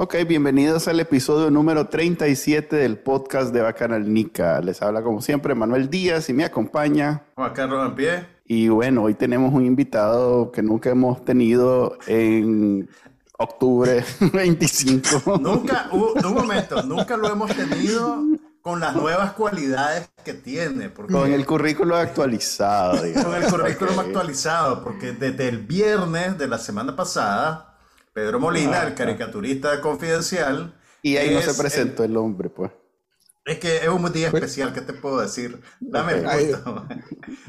Ok, bienvenidos al episodio número 37 del podcast de Bacanal Nica. Les habla como siempre Manuel Díaz y me acompaña Juan Carlos pie. Y bueno, hoy tenemos un invitado que nunca hemos tenido en octubre 25. Nunca, un momento, nunca lo hemos tenido con las nuevas cualidades que tiene. con el currículo actualizado. Digamos. Con el currículum actualizado, porque desde el viernes de la semana pasada Pedro Molina, el caricaturista confidencial. Y ahí no se presentó el hombre, pues. Es que es un día especial, ¿qué te puedo decir? Dame el punto.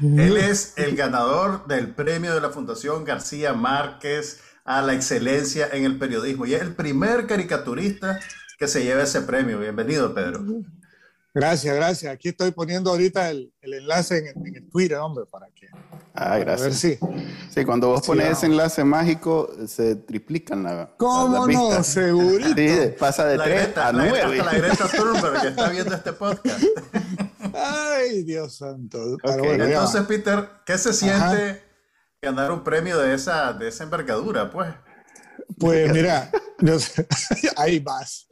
Él es el ganador del premio de la Fundación García Márquez a la excelencia en el periodismo y es el primer caricaturista que se lleva ese premio. Bienvenido, Pedro. Gracias, gracias. Aquí estoy poniendo ahorita el, enlace en, el Twitter, hombre, para que. Ah, gracias. A ver si. Sí, cuando vos pones ese enlace mágico, se triplican la. ¿Cómo no? Segurito. Sí, pasa de 3 a 9. Hasta la Greta Thunberg que está viendo este podcast. Ay, Dios santo. Entonces, Peter, ¿qué se siente ganar un premio de esa, de esa envergadura, pues? Pues mira, ahí vas.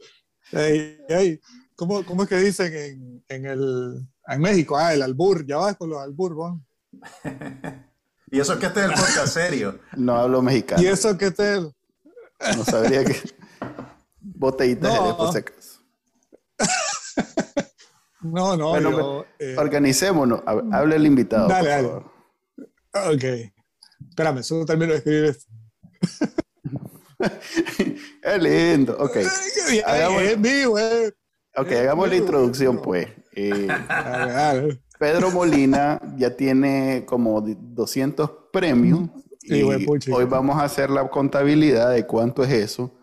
Ahí, ahí. ¿Cómo, ¿Cómo, es que dicen en, en, el, en México? Ah, el albur, ya vas con los albur, ¿no? y eso que este es el podcast serio. No hablo mexicano. Y eso que este es No sabría que. Botellita no. de por si No, no. Bueno, yo, eh... Organicémonos. Hable el invitado. Dale, dale. Ok. Espérame, solo termino de escribir esto. es lindo. Ok. Es mío, eh. Ok, hagamos la introducción, pues. Eh, Pedro Molina ya tiene como 200 premios. Y hoy vamos a hacer la contabilidad de cuánto es eso.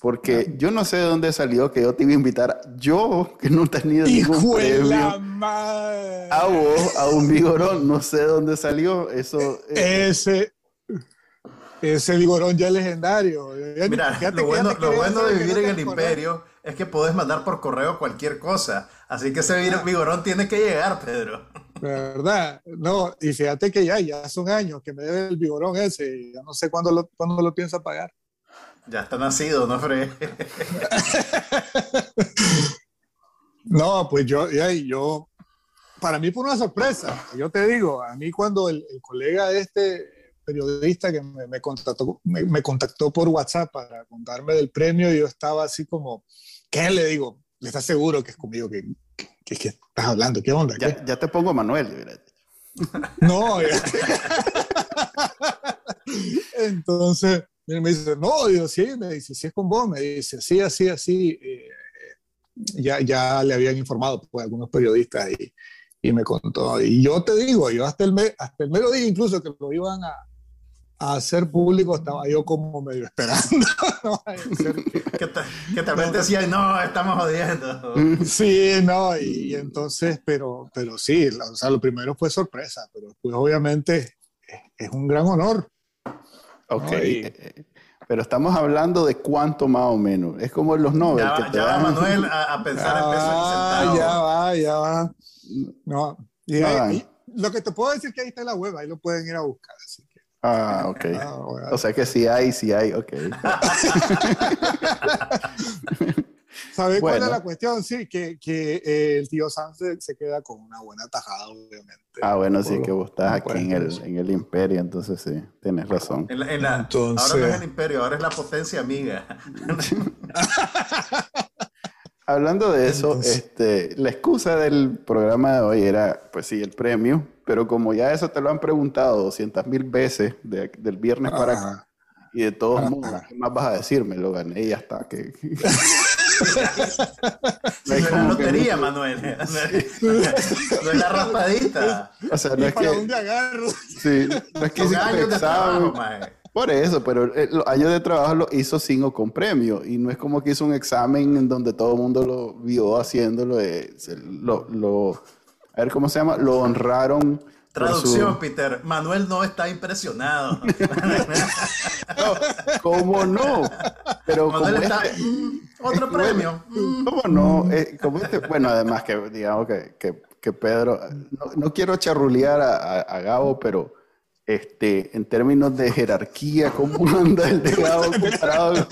Porque yo no sé de dónde salió que yo te iba a invitar. Yo, que no he tenido ningún premio. A vos, a un vigorón. No sé de dónde salió eso. Eh, ese, ese vigorón ya legendario. Mira, lo, bueno, lo bueno de vivir en el imperio es que puedes mandar por correo cualquier cosa. Así que ese vigorón tiene que llegar, Pedro. ¿Verdad? No, y fíjate que ya, ya son años que me debe el vigorón ese. Ya no sé cuándo lo, cuándo lo piensa pagar. Ya está nacido, ¿no, Fred? no, pues yo, ya, yo, para mí fue una sorpresa. Yo te digo, a mí cuando el, el colega este periodista que me, contactó, me, contactó por WhatsApp para contarme del premio y yo estaba así como, ¿qué le digo? ¿Le estás seguro que es conmigo que, que, que estás hablando? ¿Qué onda? Ya, ya te pongo Manuel. No. Entonces, me dice, no, digo, sí, me dice, sí es con vos, me dice, sí, así, así. Eh, ya, ya le habían informado pues, algunos periodistas y, y, me contó. Y yo te digo, yo hasta el, me, hasta el mero día incluso que lo iban a, a hacer público estaba yo como medio esperando. que, tal vez decían, no, estamos jodiendo. Sí, no, y, entonces, pero, pero sí, o sea, lo primero fue sorpresa, pero después obviamente es, un gran honor. Ok. pero estamos hablando de cuánto más o menos. Es como en los Nobel. Ya, que te va Manuel a, pensar en pesos ah, Ya va, ya va. No. Y, lo que te puedo decir es que ahí está la web, ahí lo pueden ir a buscar. Así. Ah, ok. Ah, o sea que sí hay, sí hay, ok. ¿Sabes cuál es la cuestión? Sí, que, que eh, el tío Sam se, queda con una buena tajada, obviamente. Ah, bueno, sí, que vos estás aquí en el, en el, imperio, entonces sí, tienes razón. En en la, Ahora no es el imperio, ahora es la potencia amiga. Hablando de eso, este, la excusa del programa de hoy era, pues sí, el premio, pero como ya eso te lo han preguntado 200 mil veces del viernes para acá, y de todos modos, ¿qué más vas a decirme? Lo gané y ya está. Que... no es la lotería, Manuel. No es la raspadita. O sea, no es, que. Un agarro. Sí, no es que hiciste examen. Por eso, pero eh, los años de trabajo lo hizo sin o con premio. Y no es como que hizo un examen en donde todo el mundo lo vio haciéndolo. Eh, lo, a ver cómo se llama, lo honraron. Traducción, Peter. Manuel no está impresionado. ¿Cómo no? Pero Manuel está. Este, mm, otro premio. ¿Cómo no? Eh, como este, bueno, además que digamos que, que, Pedro. No, quiero charrulear a, a Gabo, pero este, en términos de jerarquía, cómo anda el delgado comparado.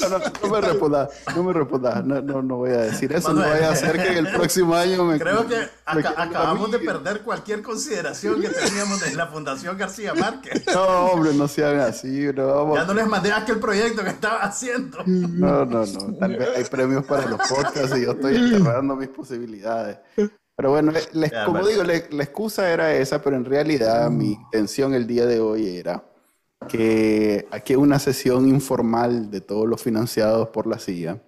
No, no, no, me respondas, no me respondas, no, no, no, voy a decir eso, no voy a hacer que el próximo año me... Creo que acabamos de perder cualquier consideración que teníamos de la Fundación García Márquez. No, hombre, no sean así, no, Ya no les mandé aquel proyecto que estaba haciendo. No, no, no, hay premios para los podcasts y yo estoy enterrando mis posibilidades. Pero bueno, como digo, la, excusa era esa, pero en realidad mi intención el día de hoy era que aquí una sesión informal de todos los financiados por la CIA.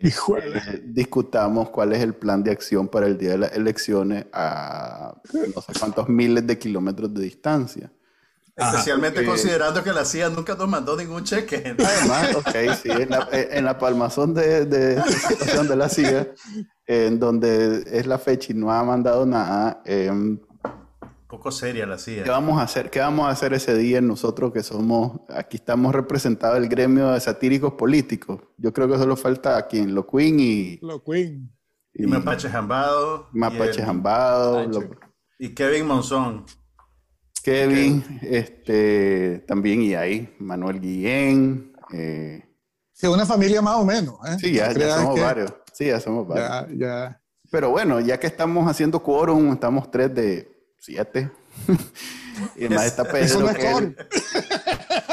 Eh, discutamos cuál es el plan de acción para el día de las elecciones a no sé cuántos miles de kilómetros de distancia. Especialmente considerando que la CIA nunca nos mandó ningún cheque. Además, ok, sí, en la, en la palmazón de, de, situación de la CIA, en donde es la fecha y no ha mandado nada. Eh, poco seria la CIA. ¿Qué vamos a hacer? ¿Qué vamos a hacer ese día nosotros que somos, aquí estamos representados el gremio de satíricos políticos? Yo creo que solo falta aquí en Lo Queen y... Lo Queen. Y, Mapache Jambado. Mapache Jambado. Y Kevin Monzón. Kevin, este, también y ahí, Manuel Guillén. Eh, sí, una familia más o menos. ¿eh? Sí, ya, somos varios. Sí, ya somos varios. Ya, ya. Pero bueno, ya que estamos haciendo quórum, estamos tres de siete. y más está Pedro. Que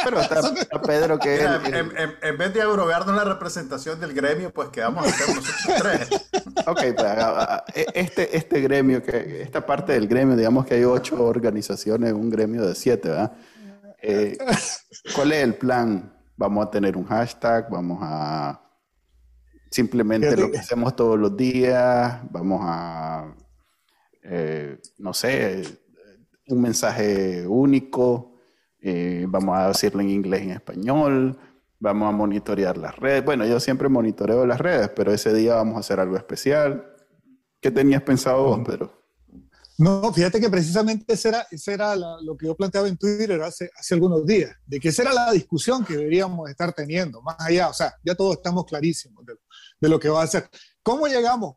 pero está, Pedro que en, vez de abrogarnos la representación del gremio, pues quedamos a nosotros tres. ok, pues e, este, este gremio, que esta parte del gremio, digamos que hay ocho organizaciones, un gremio de siete, ¿verdad? Eh, ¿Cuál es el plan? Vamos a tener un hashtag, vamos a simplemente lo que hacemos todos los días, vamos a eh, no sé, un mensaje único, eh, vamos a decirlo en inglés y en español, vamos a monitorear las redes. Bueno, yo siempre monitoreo las redes, pero ese día vamos a hacer algo especial. ¿Qué tenías pensado vos, Pedro? No, fíjate que precisamente ese era, era lo que yo planteaba en Twitter hace, hace algunos días, de que esa era la discusión que deberíamos estar teniendo, más allá, o sea, ya todos estamos clarísimos de, de lo que va a hacer. ¿Cómo llegamos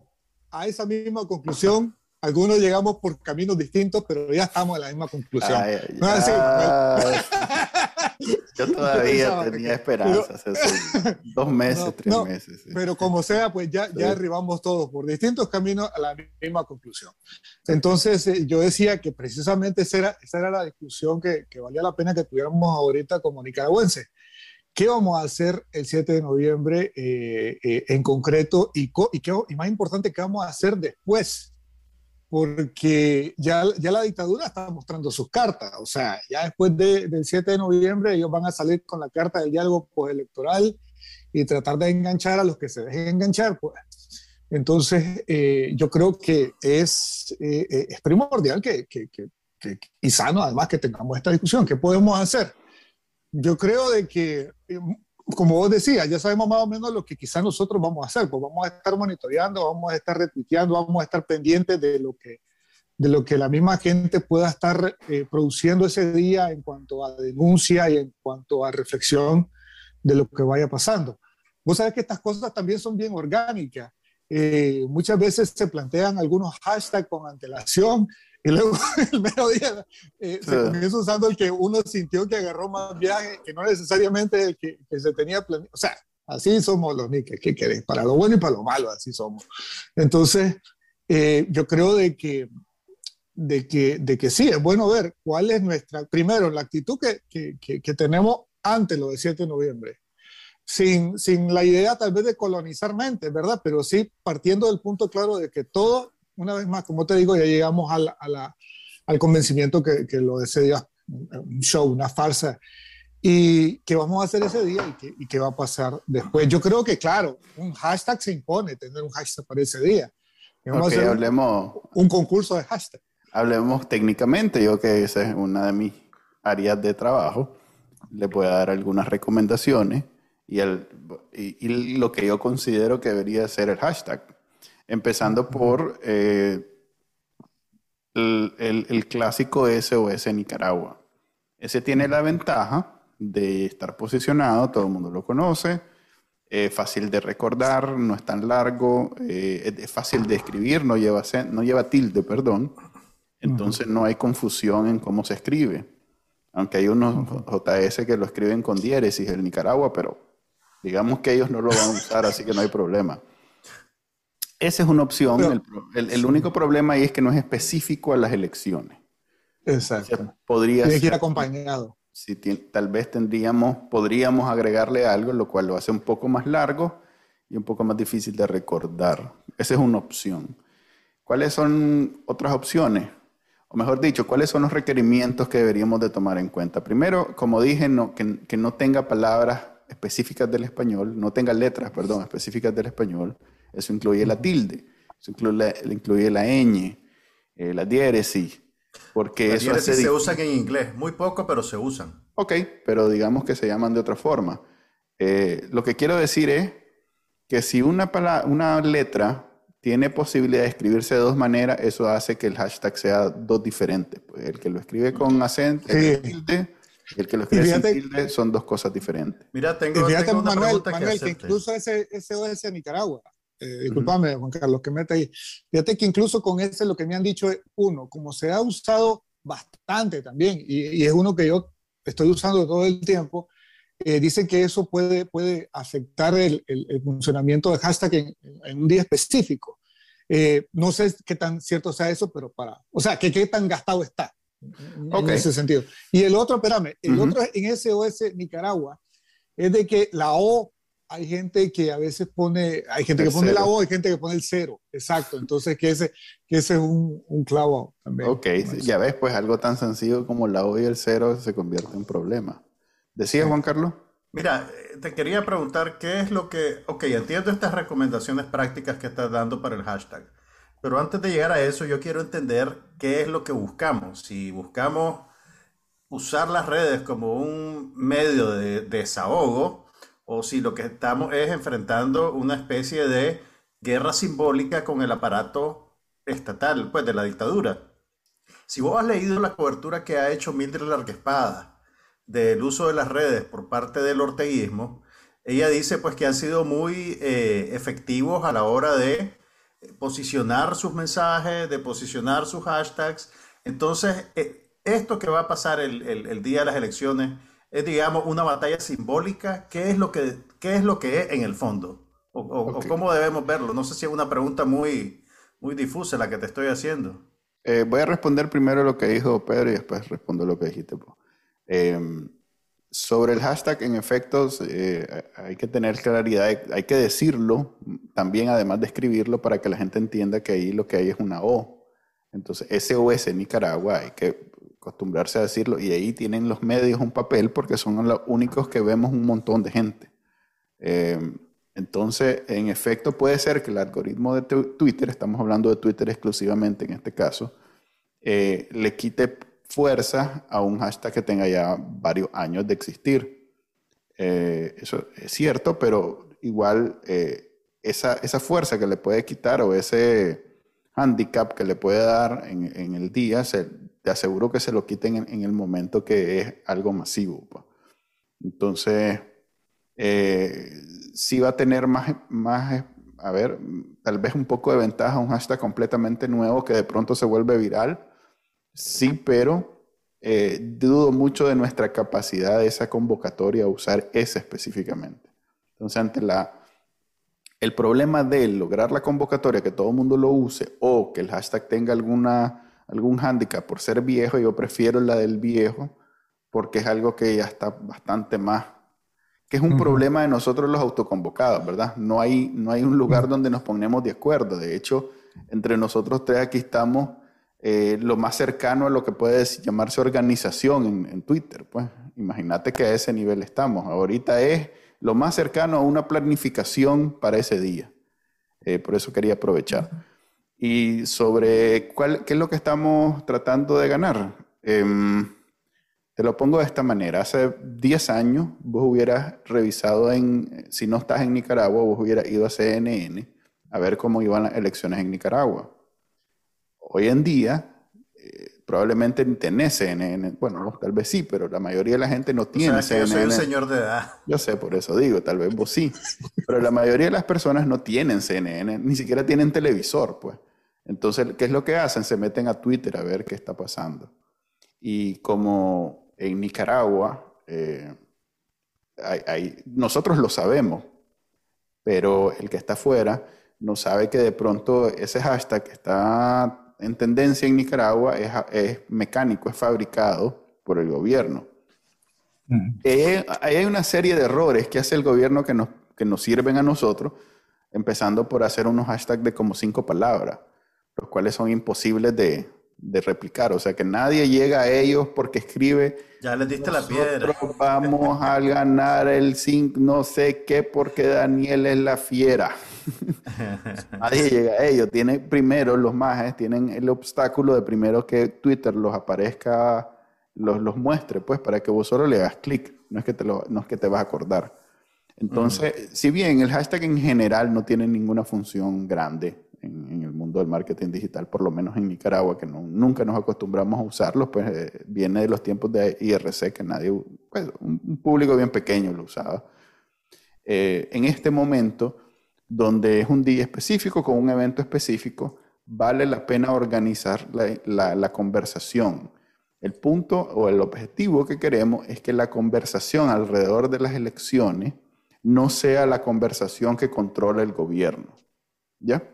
a esa misma conclusión algunos llegamos por caminos distintos, pero ya estamos en la misma conclusión. Yo todavía tenía esperanzas, dos meses, tres meses. Pero como sea, pues ya, ya arribamos todos por distintos caminos a la misma conclusión. Entonces, eh, yo decía que precisamente esa era, esa era la discusión que, que, valía la pena que tuviéramos ahorita como nicaragüenses. ¿Qué vamos a hacer el 7 de noviembre eh, eh, en concreto y, y, qué, y más importante, qué vamos a hacer después? porque ya, ya la dictadura está mostrando sus cartas. O sea, ya después del 7 de noviembre ellos van a salir con la carta del diálogo postelectoral y tratar de enganchar a los que se dejen enganchar. Pues. Entonces, eh, yo creo que es, eh, eh, es primordial que, que, que, y sano además que tengamos esta discusión. ¿Qué podemos hacer? Yo creo de que como vos decías, ya sabemos más o menos lo que quizás nosotros vamos a hacer, pues vamos a estar monitoreando, vamos a estar retuiteando, vamos a estar pendientes de lo que, de lo que la misma gente pueda estar eh, produciendo ese día en cuanto a denuncia y en cuanto a reflexión de lo que vaya pasando. Vos sabés que estas cosas también son bien orgánicas. Eh, muchas veces se plantean algunos hashtags con antelación y luego el mero día eh, se comienza usando el que uno sintió que agarró más viaje, que no necesariamente el que, que se tenía planeado. O sea, así somos los niques, ¿qué querés? Para lo bueno y para lo malo, así somos. Entonces, eh, yo creo de que, de, que, de que sí, es bueno ver cuál es nuestra, primero, la actitud que, que, que tenemos antes lo del 7 de noviembre. Sin, sin la idea tal vez de colonizar mentes, ¿verdad? Pero sí partiendo del punto claro de que todo una vez más, como te digo, ya llegamos a la, al convencimiento que, que, lo de ese día un show, una farsa. ¿Y qué vamos a hacer ese día y qué, y qué, va a pasar después? Yo creo que, claro, un hashtag se impone, tener un hashtag para ese día. Vamos a hacer hablemos, un, concurso de hashtag. Hablemos técnicamente, yo que esa es una de mis áreas de trabajo, le a dar algunas recomendaciones y, el, y, lo que yo considero que debería ser el hashtag. Empezando por eh, el, el, clásico SOS Nicaragua. Ese tiene la ventaja de estar posicionado, todo el mundo lo conoce, es fácil de recordar, no es tan largo, eh, es fácil de escribir, no lleva, no lleva tilde, perdón. Entonces no hay confusión en cómo se escribe. Aunque hay unos JS que lo escriben con diéresis, el Nicaragua, pero digamos que ellos no lo van a usar, así que no hay problema. Esa es una opción. el, único problema ahí es que no es específico a las elecciones. Exacto. podría Tiene que ir acompañado si tal vez tendríamos, podríamos agregarle algo, lo cual lo hace un poco más largo y un poco más difícil de recordar. Esa es una opción. ¿Cuáles son otras opciones? O mejor dicho, ¿cuáles son los requerimientos que deberíamos de tomar en cuenta? Primero, como dije, no, que, no tenga palabras específicas del español, no tenga letras, perdón, específicas del español. Eso incluye la tilde, eso incluye, incluye la ñ, eh, la diéresis, porque eso se usan en inglés, muy poco, pero se usan. Ok, pero digamos que se llaman de otra forma. Eh, lo que quiero decir es que si una, una letra tiene posibilidad de escribirse de dos maneras, eso hace que el hashtag sea dos diferentes. Pues el que lo escribe con acento, tilde, y el que lo escribe sin tilde son dos cosas diferentes. Mira, tengo, tengo una Manuel, Manuel, que, incluso ese SOS en Nicaragua, eh, disculpame, Juan Carlos, que mete ahí. Fíjate que incluso con ese lo que me han dicho es, uno, como se ha usado bastante también, y, es uno que yo estoy usando todo el tiempo, eh, dicen que eso puede, puede afectar el, el, funcionamiento de hashtag en, en, un día específico. Eh, no sé qué tan cierto sea eso, pero para, o sea, que qué tan gastado está en ese sentido. Y el otro, espérame, el otro en SOS Nicaragua es de que la O hay gente que a veces pone, hay gente que pone la O, hay gente que pone el cero, exacto. Entonces, que ese, que ese es un, un clavo también. Ok, ya ves, pues algo tan sencillo como la O y el cero se convierte en problema. ¿Decía Juan Carlos? Mira, eh, te quería preguntar qué es lo que, ok, entiendo estas recomendaciones prácticas que estás dando para el hashtag, pero antes de llegar a eso, yo quiero entender qué es lo que buscamos. Si buscamos usar las redes como un medio de desahogo, o si lo que estamos es enfrentando una especie de guerra simbólica con el aparato estatal, pues de la dictadura. Si vos has leído la cobertura que ha hecho Mildred Larguespada del uso de las redes por parte del orteguismo, ella dice pues que han sido muy eh, efectivos a la hora de posicionar sus mensajes, de posicionar sus hashtags. Entonces, eh, esto que va a pasar el, el día de las elecciones, es, digamos, una batalla simbólica? ¿Qué es lo que, qué es, lo que es en el fondo? O, cómo debemos verlo? No sé si es una pregunta muy, muy difusa la que te estoy haciendo. Eh, voy a responder primero lo que dijo Pedro y después respondo lo que dijiste. Eh, sobre el hashtag, en efectos, eh, hay que tener claridad, hay que decirlo también, además de escribirlo, para que la gente entienda que ahí lo que hay es una O. Entonces, SOS Nicaragua, hay que acostumbrarse a decirlo, y ahí tienen los medios un papel porque son los únicos que vemos un montón de gente. Eh, entonces, en efecto, puede ser que el algoritmo de Twitter, estamos hablando de Twitter exclusivamente en este caso, eh, le quite fuerza a un hashtag que tenga ya varios años de existir. Eh, eso es cierto, pero igual esa, esa, fuerza que le puede quitar o ese handicap que le puede dar en, en el día se, te aseguro que se lo quiten en, el momento que es algo masivo. Entonces, eh, sí va a tener más, más, a ver, tal vez un poco de ventaja un hashtag completamente nuevo que de pronto se vuelve viral. Sí, pero eh, dudo mucho de nuestra capacidad de esa convocatoria a usar ese específicamente. Entonces, ante la, el problema de lograr la convocatoria, que todo el mundo lo use o que el hashtag tenga alguna algún hándicap por ser viejo, yo prefiero la del viejo porque es algo que ya está bastante más, que es un problema de nosotros los autoconvocados, ¿verdad? No hay, no hay un lugar donde nos ponemos de acuerdo. De hecho, entre nosotros tres aquí estamos eh, lo más cercano a lo que puede llamarse organización en, Twitter. Pues imagínate que a ese nivel estamos. Ahorita es lo más cercano a una planificación para ese día. Eh, por eso quería aprovechar y sobre cuál, qué es lo que estamos tratando de ganar. Em, Te lo pongo de esta manera. Hace 10 años vos hubieras revisado en, si no estás en Nicaragua, vos hubieras ido a CNN a ver cómo iban las elecciones en Nicaragua. Hoy en día, eh, probablemente tenés CNN, bueno, tal vez sí, pero la mayoría de la gente no tiene CNN. Yo soy un señor de edad. Yo sé, por eso digo, tal vez vos sí, pero la mayoría de las personas no tienen CNN, ni siquiera tienen televisor, pues. Entonces, ¿qué es lo que hacen? Se meten a Twitter a ver qué está pasando. Y como en Nicaragua, eh, nosotros lo sabemos, pero el que está afuera no sabe que de pronto ese hashtag que está en tendencia en Nicaragua es, mecánico, es fabricado por el gobierno. Mm. Eh, hay una serie de errores que hace el gobierno que nos, que nos sirven a nosotros, empezando por hacer unos hashtags de como cinco palabras, los cuales son imposibles de, de replicar. O sea, que nadie llega a ellos porque escribe. Ya les diste la piedra. Vamos a ganar el zinc, no sé qué, porque Daniel es la fiera. nadie llega a ellos. Tiene primero, los majes tienen el obstáculo de primero que Twitter los aparezca, los, los muestre, pues, para que vos solo le hagas clic. No es que te, lo, no es que te vas a acordar. Entonces, si bien el hashtag en general no tiene ninguna función grande, en, el mundo del marketing digital, por lo menos en Nicaragua, que nunca nos acostumbramos a usarlo, pues eh, viene de los tiempos de IRC, que nadie, pues, un, público bien pequeño lo usaba. Eh, en este momento, donde es un día específico con un evento específico, vale la pena organizar la, la conversación. El punto o el objetivo que queremos es que la conversación alrededor de las elecciones no sea la conversación que controla el gobierno. ¿Ya?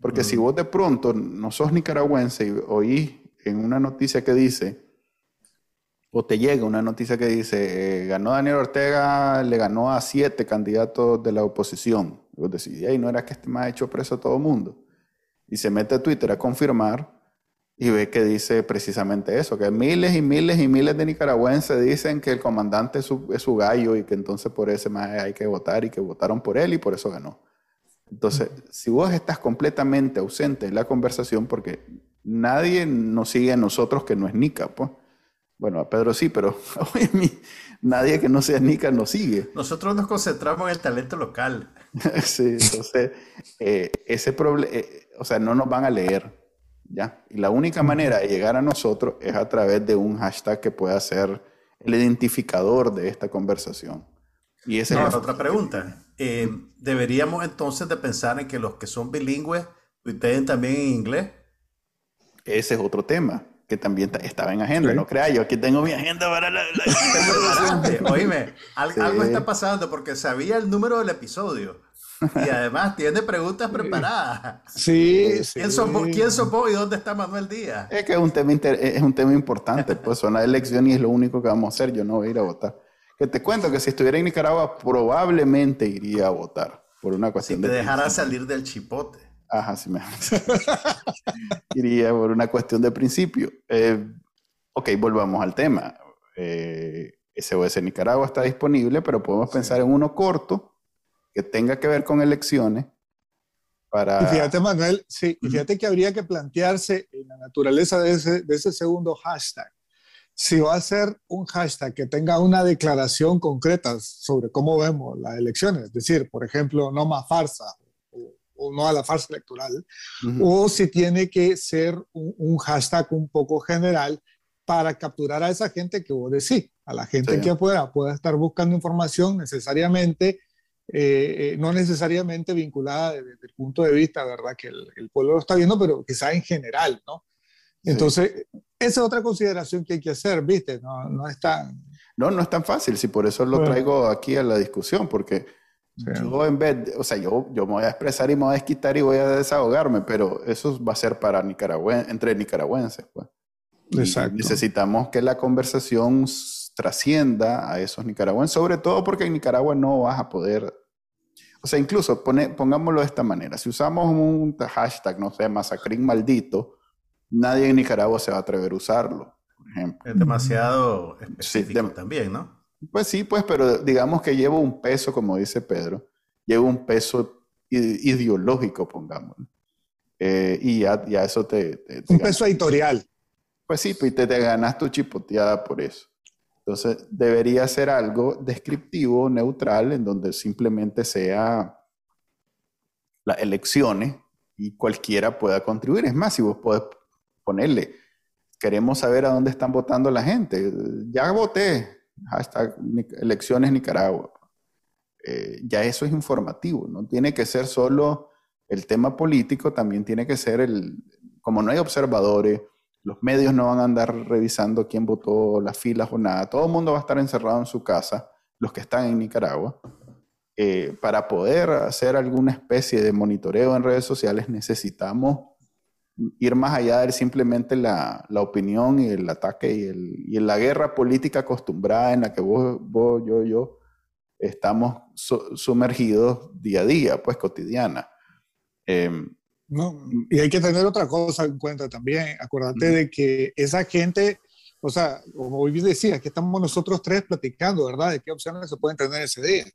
Porque si vos de pronto no sos nicaragüense y oís en una noticia que dice, o te llega una noticia que dice, eh, ganó Daniel Ortega, le ganó a siete candidatos de la oposición. Y vos decís, ahí no era que este más ha hecho preso a todo el mundo. Y se mete a Twitter a confirmar y ve que dice precisamente eso, que miles y miles y miles de nicaragüenses dicen que el comandante es su, es su gallo y que entonces por ese más hay que votar y que votaron por él y por eso ganó. Entonces, si vos estás completamente ausente en la conversación, porque nadie nos sigue a nosotros que no es Nica, pues. Bueno, a Pedro sí, pero nadie que no sea Nica nos sigue. Nosotros nos concentramos en el talento local. sí, entonces, eh, ese problema, eh, o sea, no nos van a leer, ¿ya? Y la única manera de llegar a nosotros es a través de un hashtag que pueda ser el identificador de esta conversación. Y esa es otra pregunta. Eh, ¿Deberíamos entonces de pensar en que los que son bilingües tuiteen también en inglés? Ese es otro tema que también estaba en agenda. No creas, yo aquí tengo mi agenda para la... Oíme, algo está pasando porque sabía el número del episodio. Y además tiene preguntas preparadas. Sí, ¿Quién, Sos, ¿Quién vos y dónde está Manuel Díaz? Es que es un tema, es un tema importante. Pues son las elecciones y es lo único que vamos a hacer. Yo no voy a ir a votar. Que te cuento que si estuviera en Nicaragua probablemente iría a votar por una cuestión si te dejara salir del chipote. Ajá, sí me iría por una cuestión de principio. Eh, ok, volvamos al tema. Eh, SOS Nicaragua está disponible, pero podemos pensar en uno corto que tenga que ver con elecciones. Para... Y fíjate, Manuel, sí, y fíjate que habría que plantearse en la naturaleza de ese, de ese segundo hashtag si va a ser un hashtag que tenga una declaración concreta sobre cómo vemos las elecciones, es decir, por ejemplo, no más farsa o, no a la farsa electoral, o si tiene que ser un, hashtag un poco general para capturar a esa gente que vos decís, a la gente que pueda, pueda estar buscando información necesariamente, eh, eh, no necesariamente vinculada desde, el punto de vista, ¿verdad? Que el, el pueblo lo está viendo, pero quizá en general, ¿no? Entonces, esa es otra consideración que hay que hacer, ¿viste? No, no es tan... No, no es tan fácil, si por eso lo traigo aquí a la discusión, porque yo en vez, o sea, yo, yo me voy a expresar y me voy a desquitar y voy a desahogarme, pero eso va a ser para nicaragüenses, entre nicaragüenses, pues. Exacto. necesitamos que la conversación trascienda a esos nicaragüenses, sobre todo porque en Nicaragua no vas a poder o sea, incluso pone, pongámoslo de esta manera. Si usamos un hashtag, no sé, masacrín maldito, nadie en Nicaragua se va a atrever a usarlo, por ejemplo. Es demasiado específico también, ¿no? Pues sí, pues, pero digamos que llevo un peso, como dice Pedro, llevo un peso ideológico, pongámoslo. Eh, y ya, eso te... un peso editorial. Pues sí, pues te, te ganas tu chipoteada por eso. Entonces, debería ser algo descriptivo, neutral, en donde simplemente sea las elecciones y cualquiera pueda contribuir. Es más, si vos podés ponerle, queremos saber a dónde están votando la gente. Ya voté, hasta elecciones Nicaragua. Eh, ya eso es informativo, no tiene que ser solo el tema político, también tiene que ser el, como no hay observadores, los medios no van a andar revisando quién votó, las filas o nada, todo el mundo va a estar encerrado en su casa, los que están en Nicaragua. Eh, para poder hacer alguna especie de monitoreo en redes sociales necesitamos ir más allá de simplemente la, la opinión y el ataque y, el, y, la guerra política acostumbrada en la que vos, vos yo, yo estamos sumergidos día a día, pues cotidiana. Em, no, y hay que tener otra cosa en cuenta también. Acuérdate de que esa gente, o sea, como hoy decía, que estamos nosotros tres platicando, ¿verdad? De qué opciones se pueden tener ese día.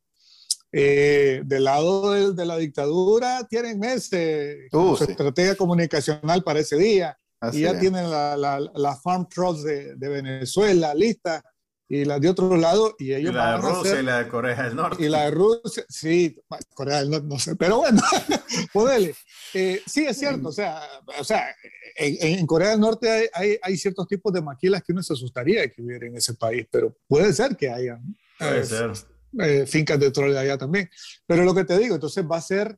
Eh, del lado de, la dictadura tienen meses uh, su estrategia comunicacional para ese día. y ya tienen la, la, Farm Trust de, de, Venezuela lista y la de otro lado. Y, ellos y la de Rusia y la de Corea del Norte. Y la de Rusia, sí, Corea del Norte, no sé, pero bueno, podele. Eh, sí, es cierto, o sea, o sea en, en Corea del Norte hay, hay, hay, ciertos tipos de maquilas que uno se asustaría de que hubiera en ese país, pero puede ser que haya. Puede ser eh, fincas de petróleo allá también. Pero lo que te digo, entonces va a ser,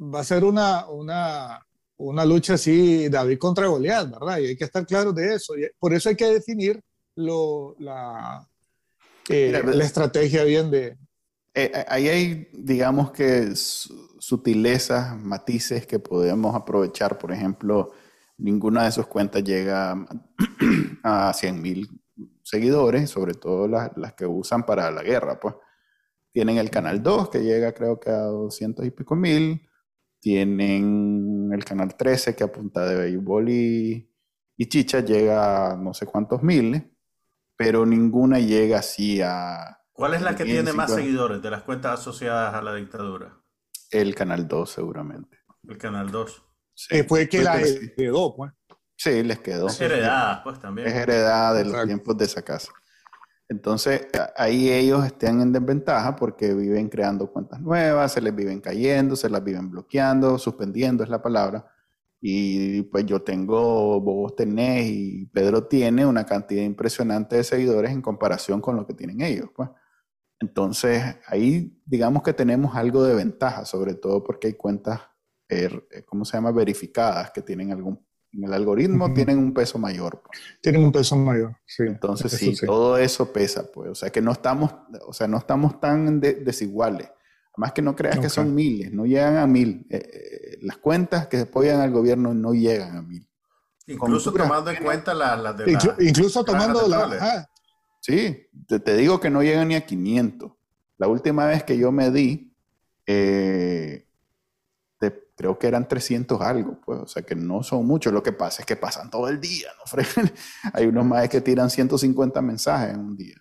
va a ser una, una, una lucha así, David contra Goliat, ¿verdad? Y hay que estar claros de eso. Y por eso hay que definir lo, la, eh, la estrategia bien de... Eh, ahí hay, digamos que, sutilezas, matices que podemos aprovechar. Por ejemplo, ninguna de sus cuentas llega a 100 mil seguidores, sobre todo las, las, que usan para la guerra, pues. Tienen el canal 2, que llega creo que a 200 y pico mil. Tienen el canal 13, que apunta de béisbol y, y chicha, llega a no sé cuántos miles, pero ninguna llega así a... ¿Cuál es la que tiene más seguidores de las cuentas asociadas a la dictadura? El canal 2, seguramente. El canal 2. Sí. fue que la heredó, pues. Sí, les quedó. Es heredada, pues también. Es heredada de los tiempos de esa casa. Entonces, ahí ellos están en desventaja porque viven creando cuentas nuevas, se les viven cayendo, se las viven bloqueando, suspendiendo es la palabra. Y pues yo tengo, vos tenés y Pedro tiene una cantidad impresionante de seguidores en comparación con lo que tienen ellos. Pues. Entonces, ahí digamos que tenemos algo de ventaja, sobre todo porque hay cuentas, er, ¿cómo se llama?, verificadas que tienen algún en el algoritmo tienen un peso mayor. Pues. Tienen un peso mayor, sí. Entonces sí, todo eso pesa, pues. O sea que no estamos, o sea, no estamos tan desiguales. Además que no creas que son miles, no llegan a mil. Eh, eh, las cuentas que se apoyan al gobierno no llegan a mil. Incluso tomando en cuenta las la de Incluso tomando la... sí, te, digo que no llegan ni a 500. La última vez que yo me di, eh, creo que eran 300 algo, pues, o sea que no son muchos. Lo que pasa es que pasan todo el día, ¿no? Hay unos más que tiran 150 mensajes en un día.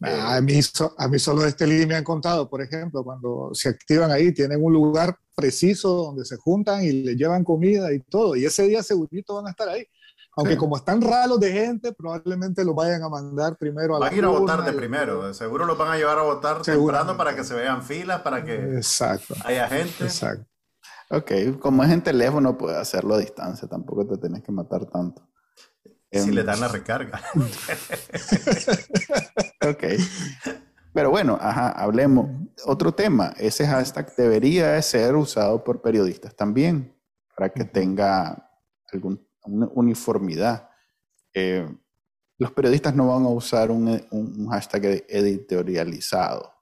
Ah, a, mí, a mí solo de este línea me han contado, por ejemplo, cuando se activan ahí, tienen un lugar preciso donde se juntan y le llevan comida y todo, y ese día segurito van a estar ahí. Aunque como están raros de gente, probablemente los vayan a mandar primero a van a ir a votar de primero. Seguro los van a llevar a votar temprano para que se vean filas, para que Exacto. haya gente. Exacto. Ok, como es en teléfono, puedes hacerlo a distancia, tampoco te tienes que matar tanto. Si le dan la recarga. ok. Pero bueno, ajá, hablemos. Otro tema, ese hashtag debería ser usado por periodistas también, para que tenga alguna uniformidad. Eh, los periodistas no van a usar un, un hashtag editorializado.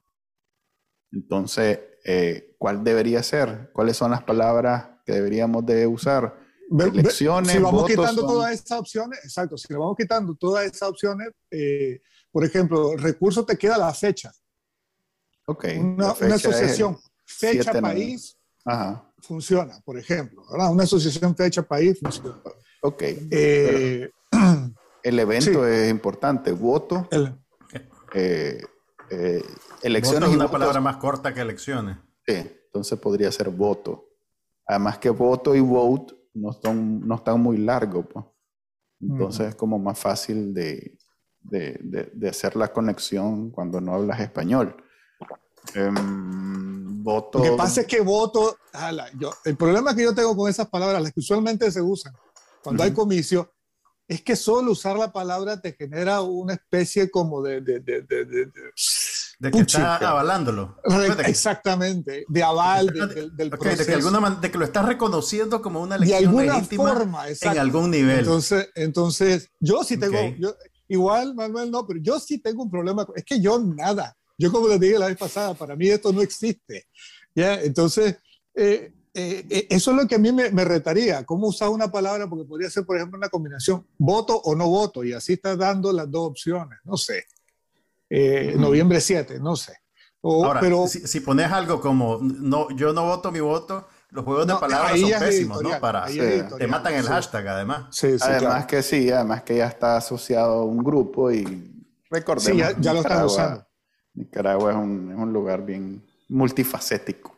Entonces, eh, ¿cuál debería ser? ¿Cuáles son las palabras que deberíamos de usar? Elecciones, si vamos quitando todas esas opciones, exacto, si le vamos quitando todas esas opciones, eh, por ejemplo, recurso te queda la fecha. Ok. Una, asociación fecha-país funciona, por ejemplo, ¿verdad? Una asociación fecha-país funciona. Ok. Eh, el evento es importante, voto. El, eh, elecciones. es una palabra más corta que elecciones. Sí, entonces podría ser voto. Además que voto y vote no están, no están muy largos, pues. Entonces es como más fácil de, de, hacer la conexión cuando no hablas español. Em, voto. Lo que pasa es que voto, yo, el problema que yo tengo con esas palabras, las que usualmente se usan cuando hay comicio, es que solo usar la palabra te genera una especie como de... De, de, de, de que está avalándolo. Exactamente, de aval del, proceso. De que, alguna de que lo estás reconociendo como una elección de alguna forma, en algún nivel. Entonces, entonces yo sí tengo, yo, igual Manuel no, pero yo sí tengo un problema. Es que yo nada. Yo como les dije la vez pasada, para mí esto no existe. ¿ya? Entonces, eh, eh, eh, eso es lo que a mí me, retaría, cómo usar una palabra, porque podría ser, por ejemplo, una combinación voto o no voto, y así está dando las dos opciones, no sé. Eh, noviembre 7, no sé. Ahora, pero, si, pones algo como no, yo no voto mi voto, los juegos de palabras son pésimos, ¿no? Para, te matan el hashtag, además. Sí, además que sí, además que ya está asociado a un grupo y recordemos. Sí, ya, lo están usando. Nicaragua es un, es un lugar bien multifacético.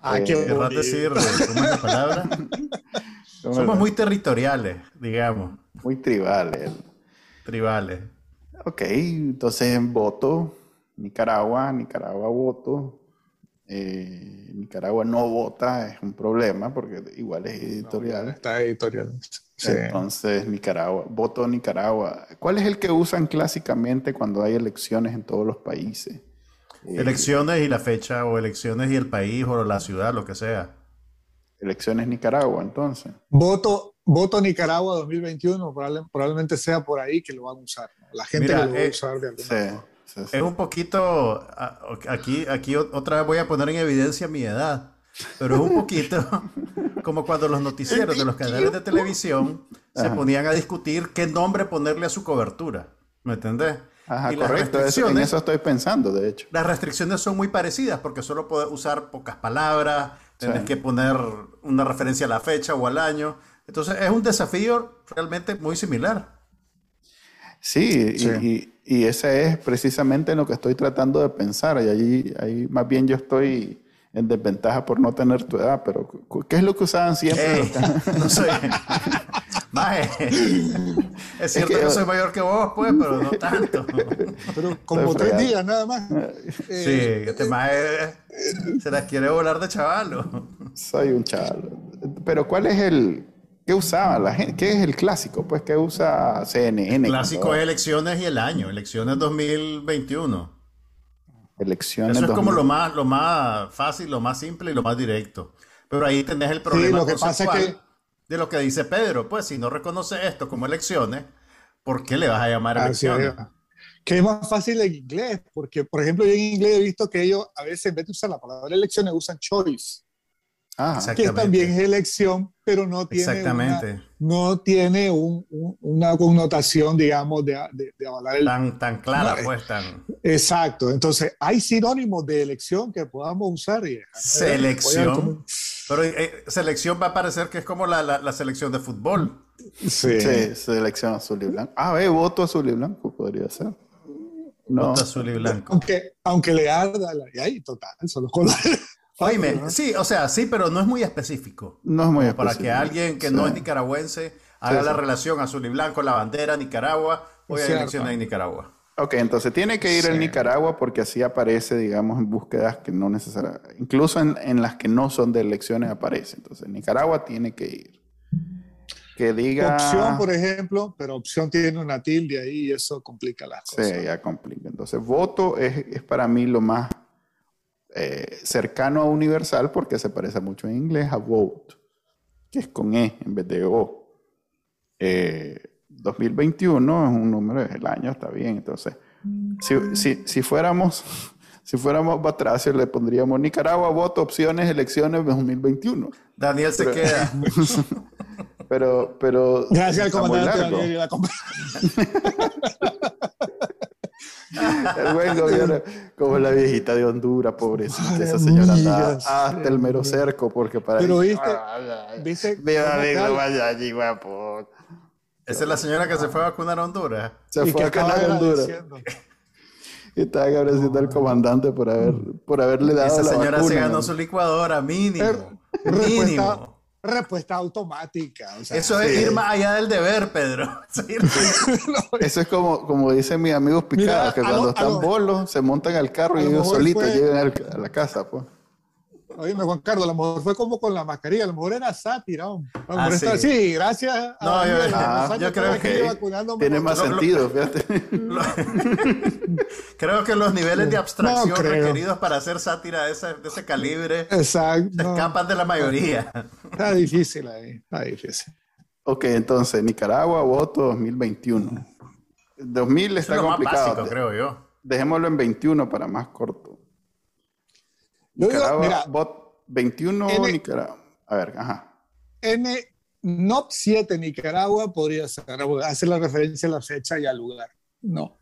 Ah, qué eh, decir, ¿cómo es la palabra? Somos muy territoriales, digamos. Muy tribales. Tribales. Ok, entonces en voto, Nicaragua, Nicaragua voto. Eh, Nicaragua no vota, es un problema porque igual es editorial. está editorial. Entonces, Nicaragua, voto Nicaragua. ¿Cuál es el que usan clásicamente cuando hay elecciones en todos los países? Elecciones y la fecha, o elecciones y el país, o la ciudad, lo que sea. Elecciones Nicaragua, entonces. Voto, voto Nicaragua 2021, probablemente sea por ahí que lo van a usar. La gente lo va a eh, usar de alguna Es un poquito, aquí, aquí otra vez voy a poner en evidencia mi edad, pero es un poquito como cuando los noticieros de los canales de televisión se ponían a discutir qué nombre ponerle a su cobertura. ¿Me entendés? Ajá, correcto, en eso estoy pensando, de hecho. Las restricciones son muy parecidas porque solo puedes usar pocas palabras, tienes que poner una referencia a la fecha o al año. Entonces es un desafío realmente muy similar. Sí, Y, y, ese es precisamente lo que estoy tratando de pensar. Y allí, ahí más bien yo estoy en desventaja por no tener tu edad, pero ¿qué es lo que usaban siempre? no soy. es cierto que, yo soy mayor que vos, pues, pero no tanto. Pero como tres días nada más. sí, eh, este maje se las quiere volar de chavalo. Soy un chaval. Pero ¿cuál es el. ¿Qué usaba la gente? ¿Qué es el clásico? Pues, ¿qué usa CNN? El clásico es elecciones y el año, elecciones 2021. Elecciones. Eso es como lo más, lo más fácil, lo más simple y lo más directo. Pero ahí tenés el problema. Sí, lo que pasa es que de lo que dice Pedro. Pues si no reconoce esto como elecciones, ¿por qué le vas a llamar elecciones? que es más fácil en inglés, porque por ejemplo yo en inglés he visto que ellos a veces en vez de usar la palabra elecciones usan choice. Que también es elección, pero no tiene, Una, no tiene una connotación, digamos, de, de, avalar el... Tan, tan clara, pues, tan... Exacto. Entonces, hay sinónimos de elección que podamos usar. Y, selección. Pero eh, selección va a parecer que es como la, la, selección de fútbol. Sí. sí. selección azul y blanco. Ah, eh, voto azul y blanco podría ser. No. Voto azul y blanco. Aunque, aunque le arda, la, y ahí, total, son los colores. Oíme, sí, o sea, sí, pero no es muy específico. No es muy específico. Para que alguien que no es nicaragüense haga la relación azul y blanco, la bandera, Nicaragua, voy a elecciones en Nicaragua. Ok, entonces tiene que ir en Nicaragua porque así aparece, digamos, en búsquedas que no necesariamente, incluso en, en, las que no son de elecciones aparece. Entonces, Nicaragua tiene que ir. Que diga... Opción, por ejemplo, pero opción tiene una tilde ahí y eso complica las cosas. Sí, ya complica. Entonces, voto es, es para mí lo más eh, cercano a universal porque se parece mucho en inglés a vote, que es con E en vez de O. 2021 eh, es un número, del año, está bien. Entonces, si, si, si fuéramos, si fuéramos Batracio, le pondríamos Nicaragua, voto, opciones, elecciones 2021. Daniel se queda. pero, pero. Gracias al comandante Daniel. El buen gobierno, como la viejita de Honduras, pobrecita, esa señora anda hasta el mero cerco, porque para. Pero viste, viste. allí, guapo. Esa es la señora que se fue a vacunar a Honduras. Se fue a vacunar a Honduras. Y estaba agradeciendo al comandante por, haber, por haberle dado. Esa señora se ganó su licuadora, mínimo. mínimo. respuesta automática. Eso es ir más allá del deber, Pedro. Eso es como, como dicen mis amigos picados, que cuando están bolos se montan al carro y ellos solitos llegan a la casa. Pues. Oíme, Juan Carlos, a lo mejor fue como con la mascarilla, a lo mejor era sátira. Ah, sí. gracias. No, yo, creo que tiene más sentido, fíjate. creo que los niveles de abstracción requeridos para hacer sátira de ese, de ese calibre Exacto, escapan de la mayoría. Está difícil ahí, está difícil. Ok, entonces, Nicaragua, voto 2021. 2000 está complicado. básico, creo yo. Dejémoslo en 21 para más corto. Nicaragua, bot 21 Nicaragua. A ver, ajá. N, NOP 7 Nicaragua podría ser, hacer la referencia a la fecha y al lugar. No.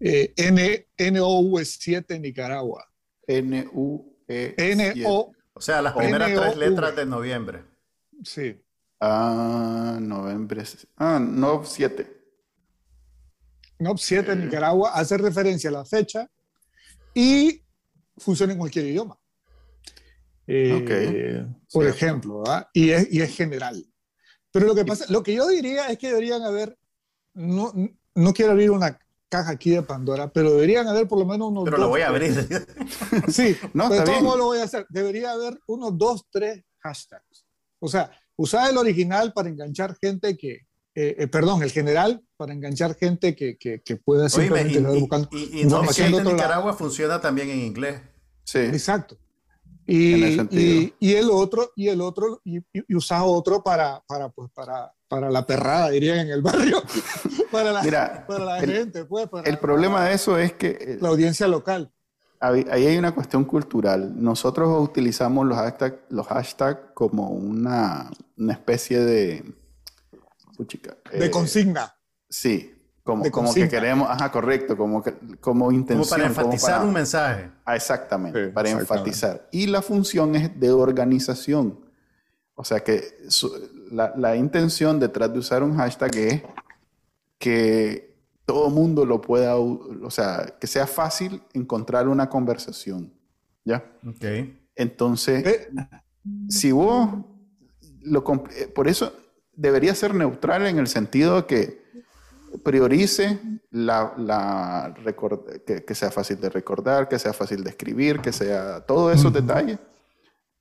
Eh, N, NOV 7 Nicaragua. N, U, E. N, O. O sea, las primeras tres letras de noviembre. Sí. Ah, noviembre. Ah, NOP 7. NOP 7 Nicaragua hace referencia a la fecha y funciona en cualquier idioma. Eh, por ejemplo, y es, y es general. Pero lo que pasa, lo que yo diría es que deberían haber, no, no quiero abrir una caja aquí de Pandora, pero deberían haber por lo menos unos. Pero lo voy a abrir. sí, no, pero todo lo voy a hacer. Debería haber unos dos, tres hashtags. O sea, usar el original para enganchar gente que, eh, eh, perdón, el general para enganchar gente que, que, que pueda simplemente y, buscando y, y, no, en Nicaragua funciona también en inglés. Sí. Exacto. Y, y, el otro, y el otro, y, y otro para, para, pues, para, para la perrada, dirían en el barrio, para la, para la gente. Pues, el problema de eso es que... Eh, la audiencia local. Ahí hay una cuestión cultural. Nosotros utilizamos los hashtags los hashtag como una, una especie de... de consigna. Sí, como, como que queremos, ajá, correcto, como, que, como intención. Como para enfatizar un mensaje. Ah, exactamente, para enfatizar. Y la función es de organización. O sea que la, la, intención detrás de usar un hashtag es que todo mundo lo pueda, o sea, que sea fácil encontrar una conversación. ¿Ya? Ok. Entonces, eh. si vos lo... Eh, por eso debería ser neutral en el sentido de que priorice la, la que, sea fácil de recordar, que sea fácil de escribir, que sea todos esos detalles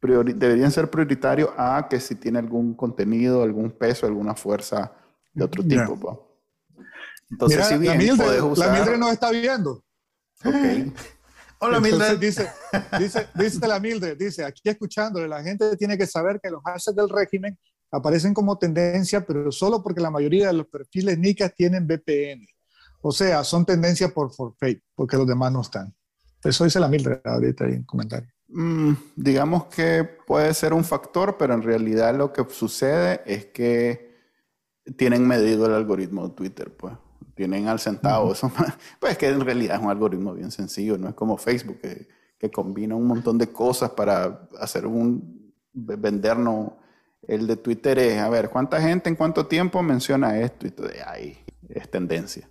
deberían ser prioritarios a que si tiene algún contenido, algún peso, alguna fuerza de otro tipo. Entonces, si bien la Mildred, usar... la Mildred nos está viendo. Ok. Hola, Mildred. Dice, dice, dice la Mildred, dice, aquí escuchándole, la gente tiene que saber que los hashtags del régimen aparecen como tendencia, pero solo porque la mayoría de los perfiles NICA tienen VPN. O sea, son tendencia por for fake, porque los demás no están. Eso dice la Mildred ahorita ahí en comentario. Mm, digamos que puede ser un factor, pero en realidad lo que sucede es que tienen medido el algoritmo de Twitter, pues. Tienen al centavo. eso, pues que en realidad es un algoritmo bien sencillo, no es como Facebook que, que combina un montón de cosas para hacer un vendernos el de Twitter es, a ver, ¿cuánta gente en cuánto tiempo menciona esto? Y todo, ahí es tendencia.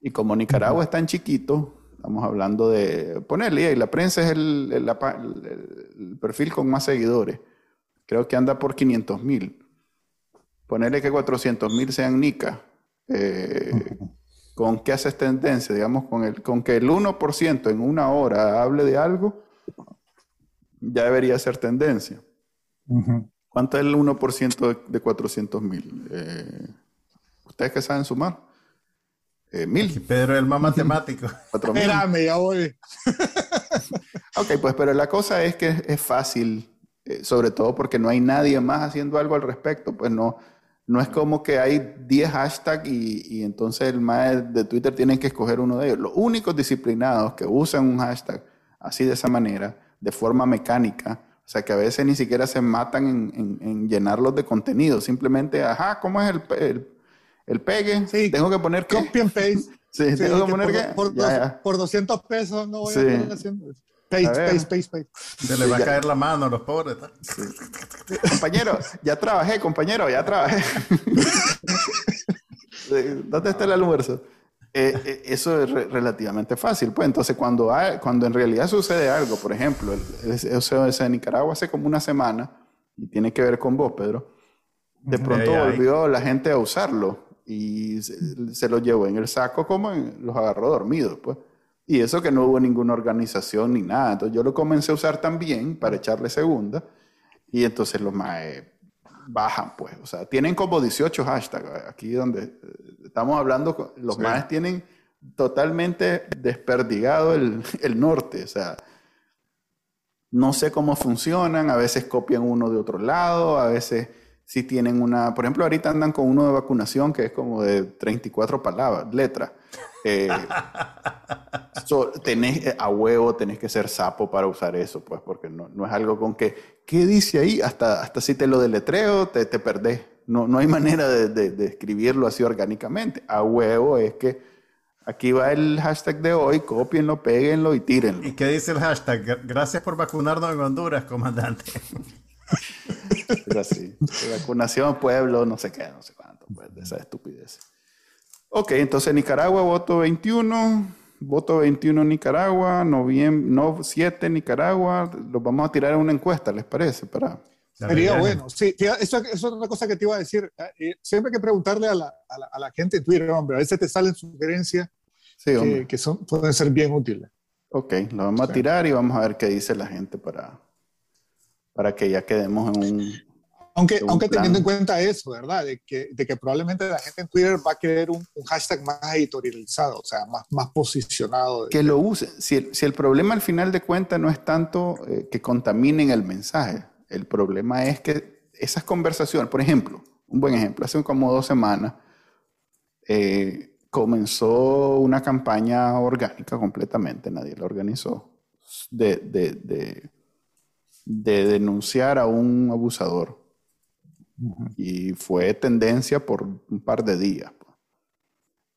Y como Nicaragua es tan chiquito, estamos hablando de ponerle, y la prensa es el, el, perfil con más seguidores. Creo que anda por 500 mil. Ponerle que 400 mil sean Nica. Eh, ¿Con qué haces tendencia? Digamos, con, el, con que el 1% en una hora hable de algo, ya debería ser tendencia. ¿Cuánto es el 1% de, 400 mil? Eh, ¿Ustedes que saben sumar? Eh, mil. Pedro es el más matemático. Espérame, ya voy. ok, pues pero la cosa es que es fácil, eh, sobre todo porque no hay nadie más haciendo algo al respecto. Pues no, no es como que hay 10 hashtags y, y entonces el más de Twitter tiene que escoger uno de ellos. Los únicos disciplinados que usan un hashtag así de esa manera, de forma mecánica, o sea, que a veces ni siquiera se matan en, en, llenarlos de contenido. Simplemente, ajá, ¿cómo es el, el, pegue? Sí, tengo que poner qué. Copy and paste. sí, tengo que poner qué. Por, por, 200 pesos no voy a estar haciendo eso. Paste, paste, paste, paste. Se le va a caer la mano a los pobres. compañero, ya trabajé, compañero, ya trabajé. ¿Dónde está el almuerzo? Eh, eh, eso es relativamente fácil. Pues entonces, cuando, hay, cuando en realidad sucede algo, por ejemplo, el, SOS de Nicaragua hace como una semana y tiene que ver con vos, Pedro, de pronto volvió la gente a usarlo y se, lo llevó en el saco como los agarró dormidos, pues. Y eso que no hubo ninguna organización ni nada. Entonces yo lo comencé a usar también para echarle segunda y entonces los más bajan, pues. O sea, tienen como 18 hashtags. Aquí donde eh, estamos hablando, los más tienen totalmente desperdigado el, el, norte. O sea, no sé cómo funcionan. A veces copian uno de otro lado, a veces si tienen una, por ejemplo, ahorita andan con uno de vacunación que es como de 34 palabras, letras. Eh, tenés eh, a huevo, tenés que ser sapo para usar eso, pues, porque no, no, es algo con que, ¿qué dice ahí? Hasta, hasta si te lo deletreo, te, te perdés. No, no hay manera de, de, escribirlo así orgánicamente. A huevo es que aquí va el hashtag de hoy, copienlo, péguenlo y tírenlo. ¿Y qué dice el hashtag? Gracias por vacunarnos en Honduras, comandante. Es así. Vacunación, pueblo, no sé qué, no sé cuánto, pues, de esa estupidez. Ok, entonces Nicaragua, voto 21. Voto 21 Nicaragua, noviembre, no 7 Nicaragua. Los vamos a tirar en una encuesta, ¿les parece? Para... Sería bueno. Sí, eso, es otra cosa que te iba a decir. Eh, siempre hay que preguntarle a la, a la, gente en Twitter, hombre. A veces te salen sugerencias que, que, son, pueden ser bien útiles. Ok, lo vamos a tirar y vamos a ver qué dice la gente para, para que ya quedemos en un... Aunque, aunque teniendo en cuenta eso, ¿verdad? De que, de que probablemente la gente en Twitter va a querer un, hashtag más editorializado, o sea, más, más posicionado. Que lo use. Si el, si el, problema al final de cuentas no es tanto eh, que contaminen el mensaje, el problema es que esas conversaciones, por ejemplo, un buen ejemplo, hace como dos semanas eh, comenzó una campaña orgánica completamente, nadie la organizó, de, de de denunciar a un abusador. Y fue tendencia por un par de días.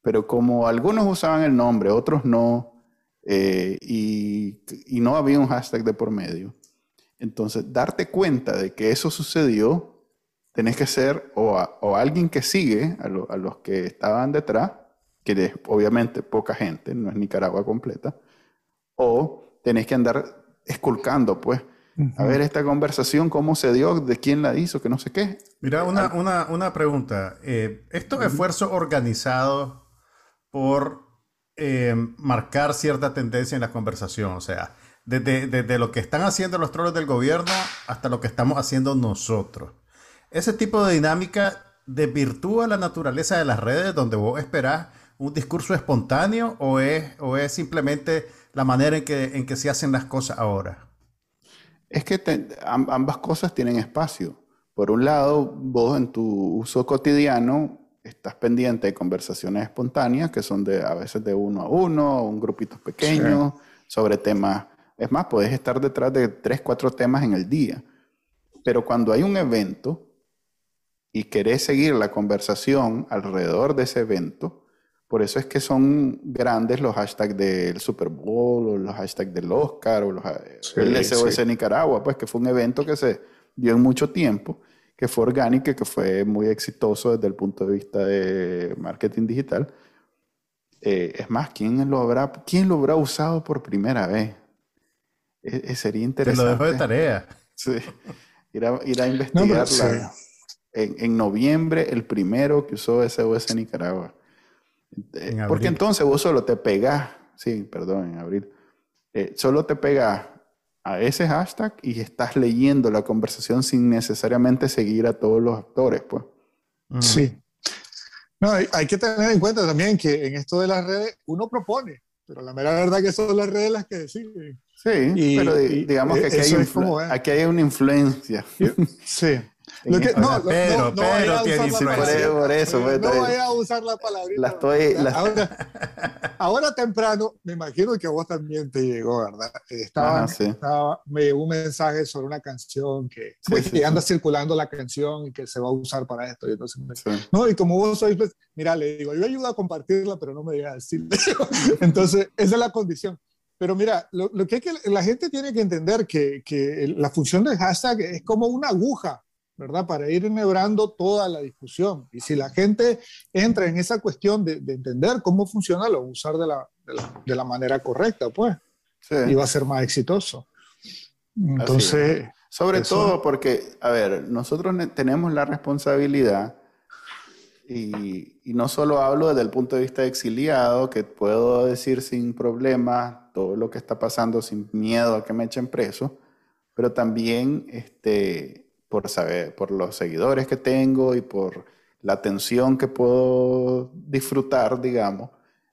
Pero como algunos usaban el nombre, otros no, eh, y, no había un hashtag de por medio, entonces darte cuenta de que eso sucedió, tenés que ser o, alguien que sigue a, a, los que estaban detrás, que es obviamente poca gente, no es Nicaragua completa, o tenés que andar esculcando, pues, a ver esta conversación, cómo se dio, de quién la hizo, que no sé qué. Mira, una, una, una pregunta. Eh, estos esfuerzos organizados por eh, marcar cierta tendencia en la conversación, o sea, desde, desde, lo que están haciendo los troles del gobierno hasta lo que estamos haciendo nosotros. Ese tipo de dinámica desvirtúa la naturaleza de las redes donde vos esperás un discurso espontáneo o es, o es simplemente la manera en que, en que se hacen las cosas ahora? Es que ambas cosas tienen espacio. Por un lado, vos en tu uso cotidiano estás pendiente de conversaciones espontáneas que son de a veces de uno a uno, un grupito pequeño, sobre temas. Es más, puedes estar detrás de tres, cuatro temas en el día. Pero cuando hay un evento y querés seguir la conversación alrededor de ese evento, por eso es que son grandes los hashtags del Super Bowl o los hashtags del Oscar o los, el SOS Nicaragua, pues que fue un evento que se dio en mucho tiempo, que fue orgánico y que fue muy exitoso desde el punto de vista de marketing digital. Eh, es más, ¿quién lo, habrá, ¿quién lo habrá usado por primera vez? E, e, sería interesante. Te lo dejo de tarea. Sí, ir a, ir a investigarla. en, en noviembre, el primero que usó SOS Nicaragua. Eh, porque entonces vos solo te pegás, sí, perdón, en abril, eh, solo te pegás a ese hashtag y estás leyendo la conversación sin necesariamente seguir a todos los actores, pues. Sí. No, hay, que tener en cuenta también que en esto de las redes uno propone, pero la mera verdad que son las redes las que deciden. Sí, pero digamos que aquí hay, aquí hay, una influencia. Sí. Lo que, no, pero, no, pero tiene influencia. Por eso, pues, no vaya a usar la palabra. La estoy, ahora, ahora, temprano, me imagino que a vos también te llegó, ¿verdad? Estaba, estaba, me llegó un mensaje sobre una canción que, pues, que anda circulando la canción y que se va a usar para esto. Y entonces no, y como vos sois, pues, mira, le digo, yo ayudo a compartirla, pero no me diga decir. entonces, esa es la condición. Pero mira, lo, lo que, hay que la gente tiene que entender que, que la función del hashtag es como una aguja ¿verdad? Para ir enhebrando toda la discusión. Y si la gente entra en esa cuestión de, entender cómo funciona, lo va a usar de la, de la, manera correcta, pues. Y va a ser más exitoso. Entonces... Sobre todo porque, a ver, nosotros tenemos la responsabilidad, y, y, no solo hablo desde el punto de vista de exiliado, que puedo decir sin problema todo lo que está pasando, sin miedo a que me echen preso, pero también este, por saber, por los seguidores que tengo y por la atención que puedo disfrutar, digamos,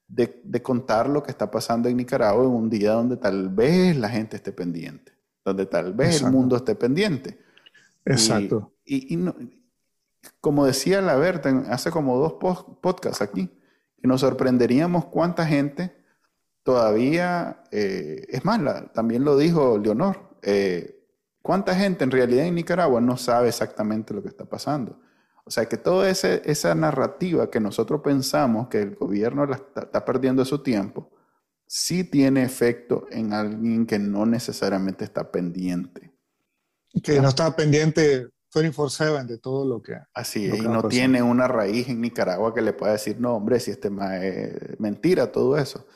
de, de, contar lo que está pasando en Nicaragua en un día donde tal vez la gente esté pendiente, donde tal vez el mundo esté pendiente. Exacto. Y, y, como decía la Berta hace como dos podcasts aquí, que nos sorprenderíamos cuánta gente todavía, eh, es más, también lo dijo Leonor, eh, cuánta gente en realidad en Nicaragua no sabe exactamente lo que está pasando. O sea que toda esa narrativa que nosotros pensamos que el gobierno está, perdiendo su tiempo, sí tiene efecto en alguien que no necesariamente está pendiente. Que no está pendiente 24/7 de todo lo que... Así es, y no tiene una raíz en Nicaragua que le pueda decir, no, hombre, si este es mentira, todo eso.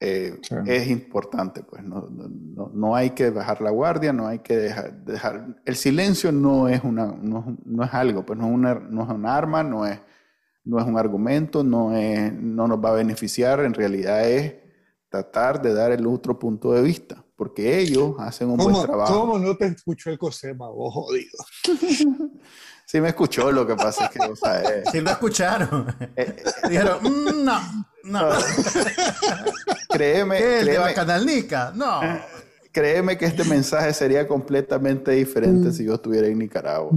Eh, es importante, pues no, no, no, hay que bajar la guardia, no hay que dejar, dejar el silencio no es, una, no, no, es algo, pues no es, una, no es un arma, no es, no es un argumento, no, es, no nos va a beneficiar, en realidad es tratar de dar el otro punto de vista, porque ellos hacen un buen trabajo. ¿Cómo no te escuchó el COSEMA, vos jodido? sí me escuchó, lo que pasa es que, o sea, Sí lo escucharon. Eh, eh, Dijeron, mm, no, no. créeme. ¿Qué, créeme, Canal Nica? No. Créeme que este mensaje sería completamente diferente si yo estuviera en Nicaragua.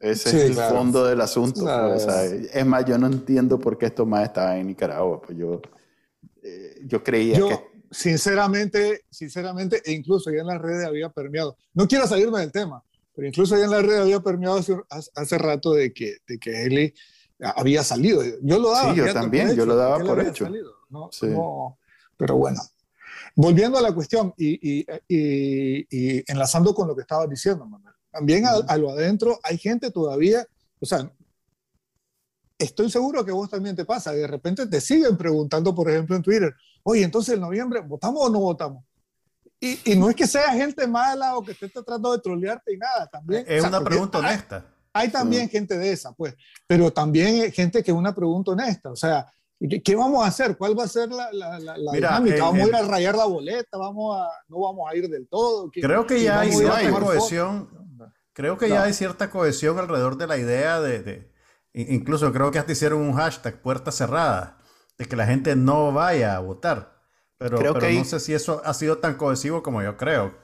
Ese es el fondo del asunto. Pues, es más, yo no entiendo por qué estos más estaban en Nicaragua. Pues yo, eh, yo creía yo, que. Sinceramente, sinceramente, e incluso ya en las redes había permeado. No quiero salirme del tema, pero incluso ya en las redes había permeado hace, hace rato de que, de que Eli había salido. Yo lo daba. Sí, yo también, yo lo daba por hecho. No, no, pero bueno, volviendo a la cuestión y, enlazando con lo que estaba diciendo, Manuel, también a, lo adentro hay gente todavía, o sea, estoy seguro que vos también te pasa, de repente te siguen preguntando, por ejemplo, en Twitter, oye, entonces en noviembre, ¿votamos o no votamos? Y, no es que sea gente mala o que esté tratando de trolearte y nada, también. Es una pregunta honesta. Hay, también gente de esa, pues, pero también gente que es una pregunta honesta, o sea, ¿Qué, vamos a hacer? ¿Cuál va a ser la, la, la, dinámica? ¿Vamos a ir a rayar la boleta? ¿Vamos a, ¿No vamos a ir del todo? Creo que ya hay cierta cohesión. Creo que ya hay cierta cohesión alrededor de la idea de, de, Incluso creo que hasta hicieron un hashtag, puerta cerrada, de que la gente no vaya a votar. Pero, creo que no sé si eso ha sido tan cohesivo como yo creo.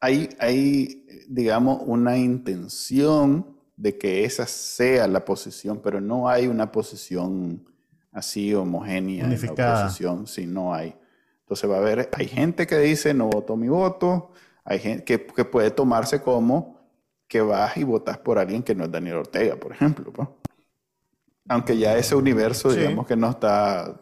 Hay, hay, digamos, una intención de que esa sea la posición, pero no hay una posición así homogénea Unificada. en la oposición, si no hay. Entonces va a haber, hay gente que dice no voto mi voto, hay gente que, que puede tomarse como que vas y votas por alguien que no es Daniel Ortega, por ejemplo. ¿no? Aunque ya ese universo, digamos que no está...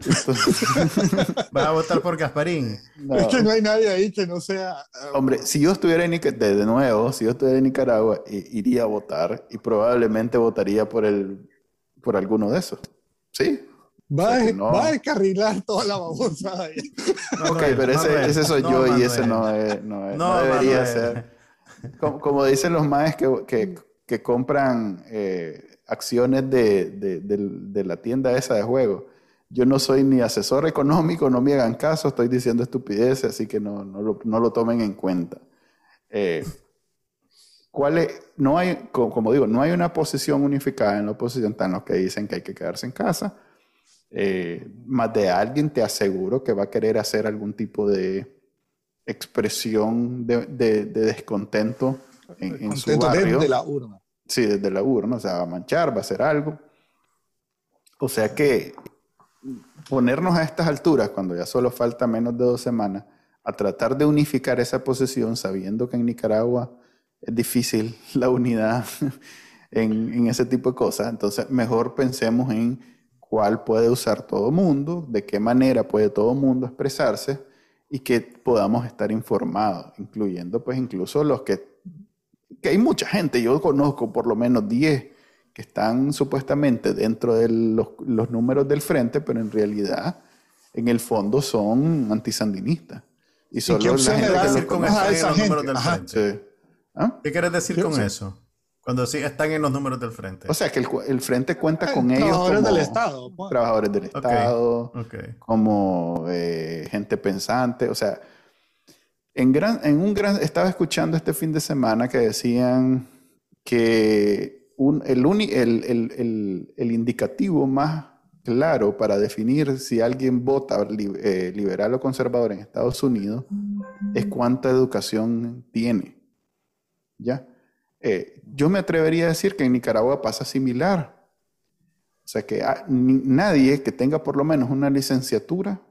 Va a votar por Gasparín. Es que no hay nadie ahí que no sea. Ah, Hombre, si yo estuviera en Nicaragua, de nuevo, si yo estuviera en Nicaragua, iría a votar y probablemente votaría por el, por alguno de esos. ¿Sí? Va, a, descarrilar toda la babosa ahí. ok, pero ese, ese, soy yo y ese no, es, no, no, debería ser. Como, dicen los maes que, que, que compran eh, acciones de, de, de, de la tienda esa de juegos yo no soy ni asesor económico, no me hagan caso, estoy diciendo estupideces, así que no, no, lo, no lo, tomen en cuenta. Eh, ¿cuál no hay, como digo, no hay una posición unificada en la oposición, están los que dicen que hay que quedarse en casa. Eh, más de alguien te aseguro que va a querer hacer algún tipo de expresión de, de, descontento en, en su barrio. Desde la urna. Sí, desde la urna, o sea, va a manchar, va a hacer algo. O sea que ponernos a estas alturas, cuando ya solo falta menos de dos semanas, a tratar de unificar esa posición, sabiendo que en Nicaragua es difícil la unidad en, ese tipo de cosas. Entonces, mejor pensemos en cuál puede usar todo mundo, de qué manera puede todo mundo expresarse y que podamos estar informados, incluyendo pues incluso los que, que hay mucha gente, yo conozco por lo menos 10 que están supuestamente dentro de los, números del frente, pero en realidad, en el fondo, son antisandinistas. Y solo ¿Y qué la decir con eso en los números del frente? ¿Ah? ¿Qué quieres decir con eso? Cuando sí están en los números del frente. O sea, que el, frente cuenta con ellos trabajadores del Estado. Pues. Trabajadores del Estado, como eh, gente pensante. O sea, en, gran, en un gran... Estaba escuchando este fin de semana que decían que un, el, el, el, el, indicativo más claro para definir si alguien vota eh, liberal o conservador en Estados Unidos es cuánta educación tiene. ¿Ya? Eh, yo me atrevería a decir que en Nicaragua pasa similar. O sea que nadie que tenga por lo menos una licenciatura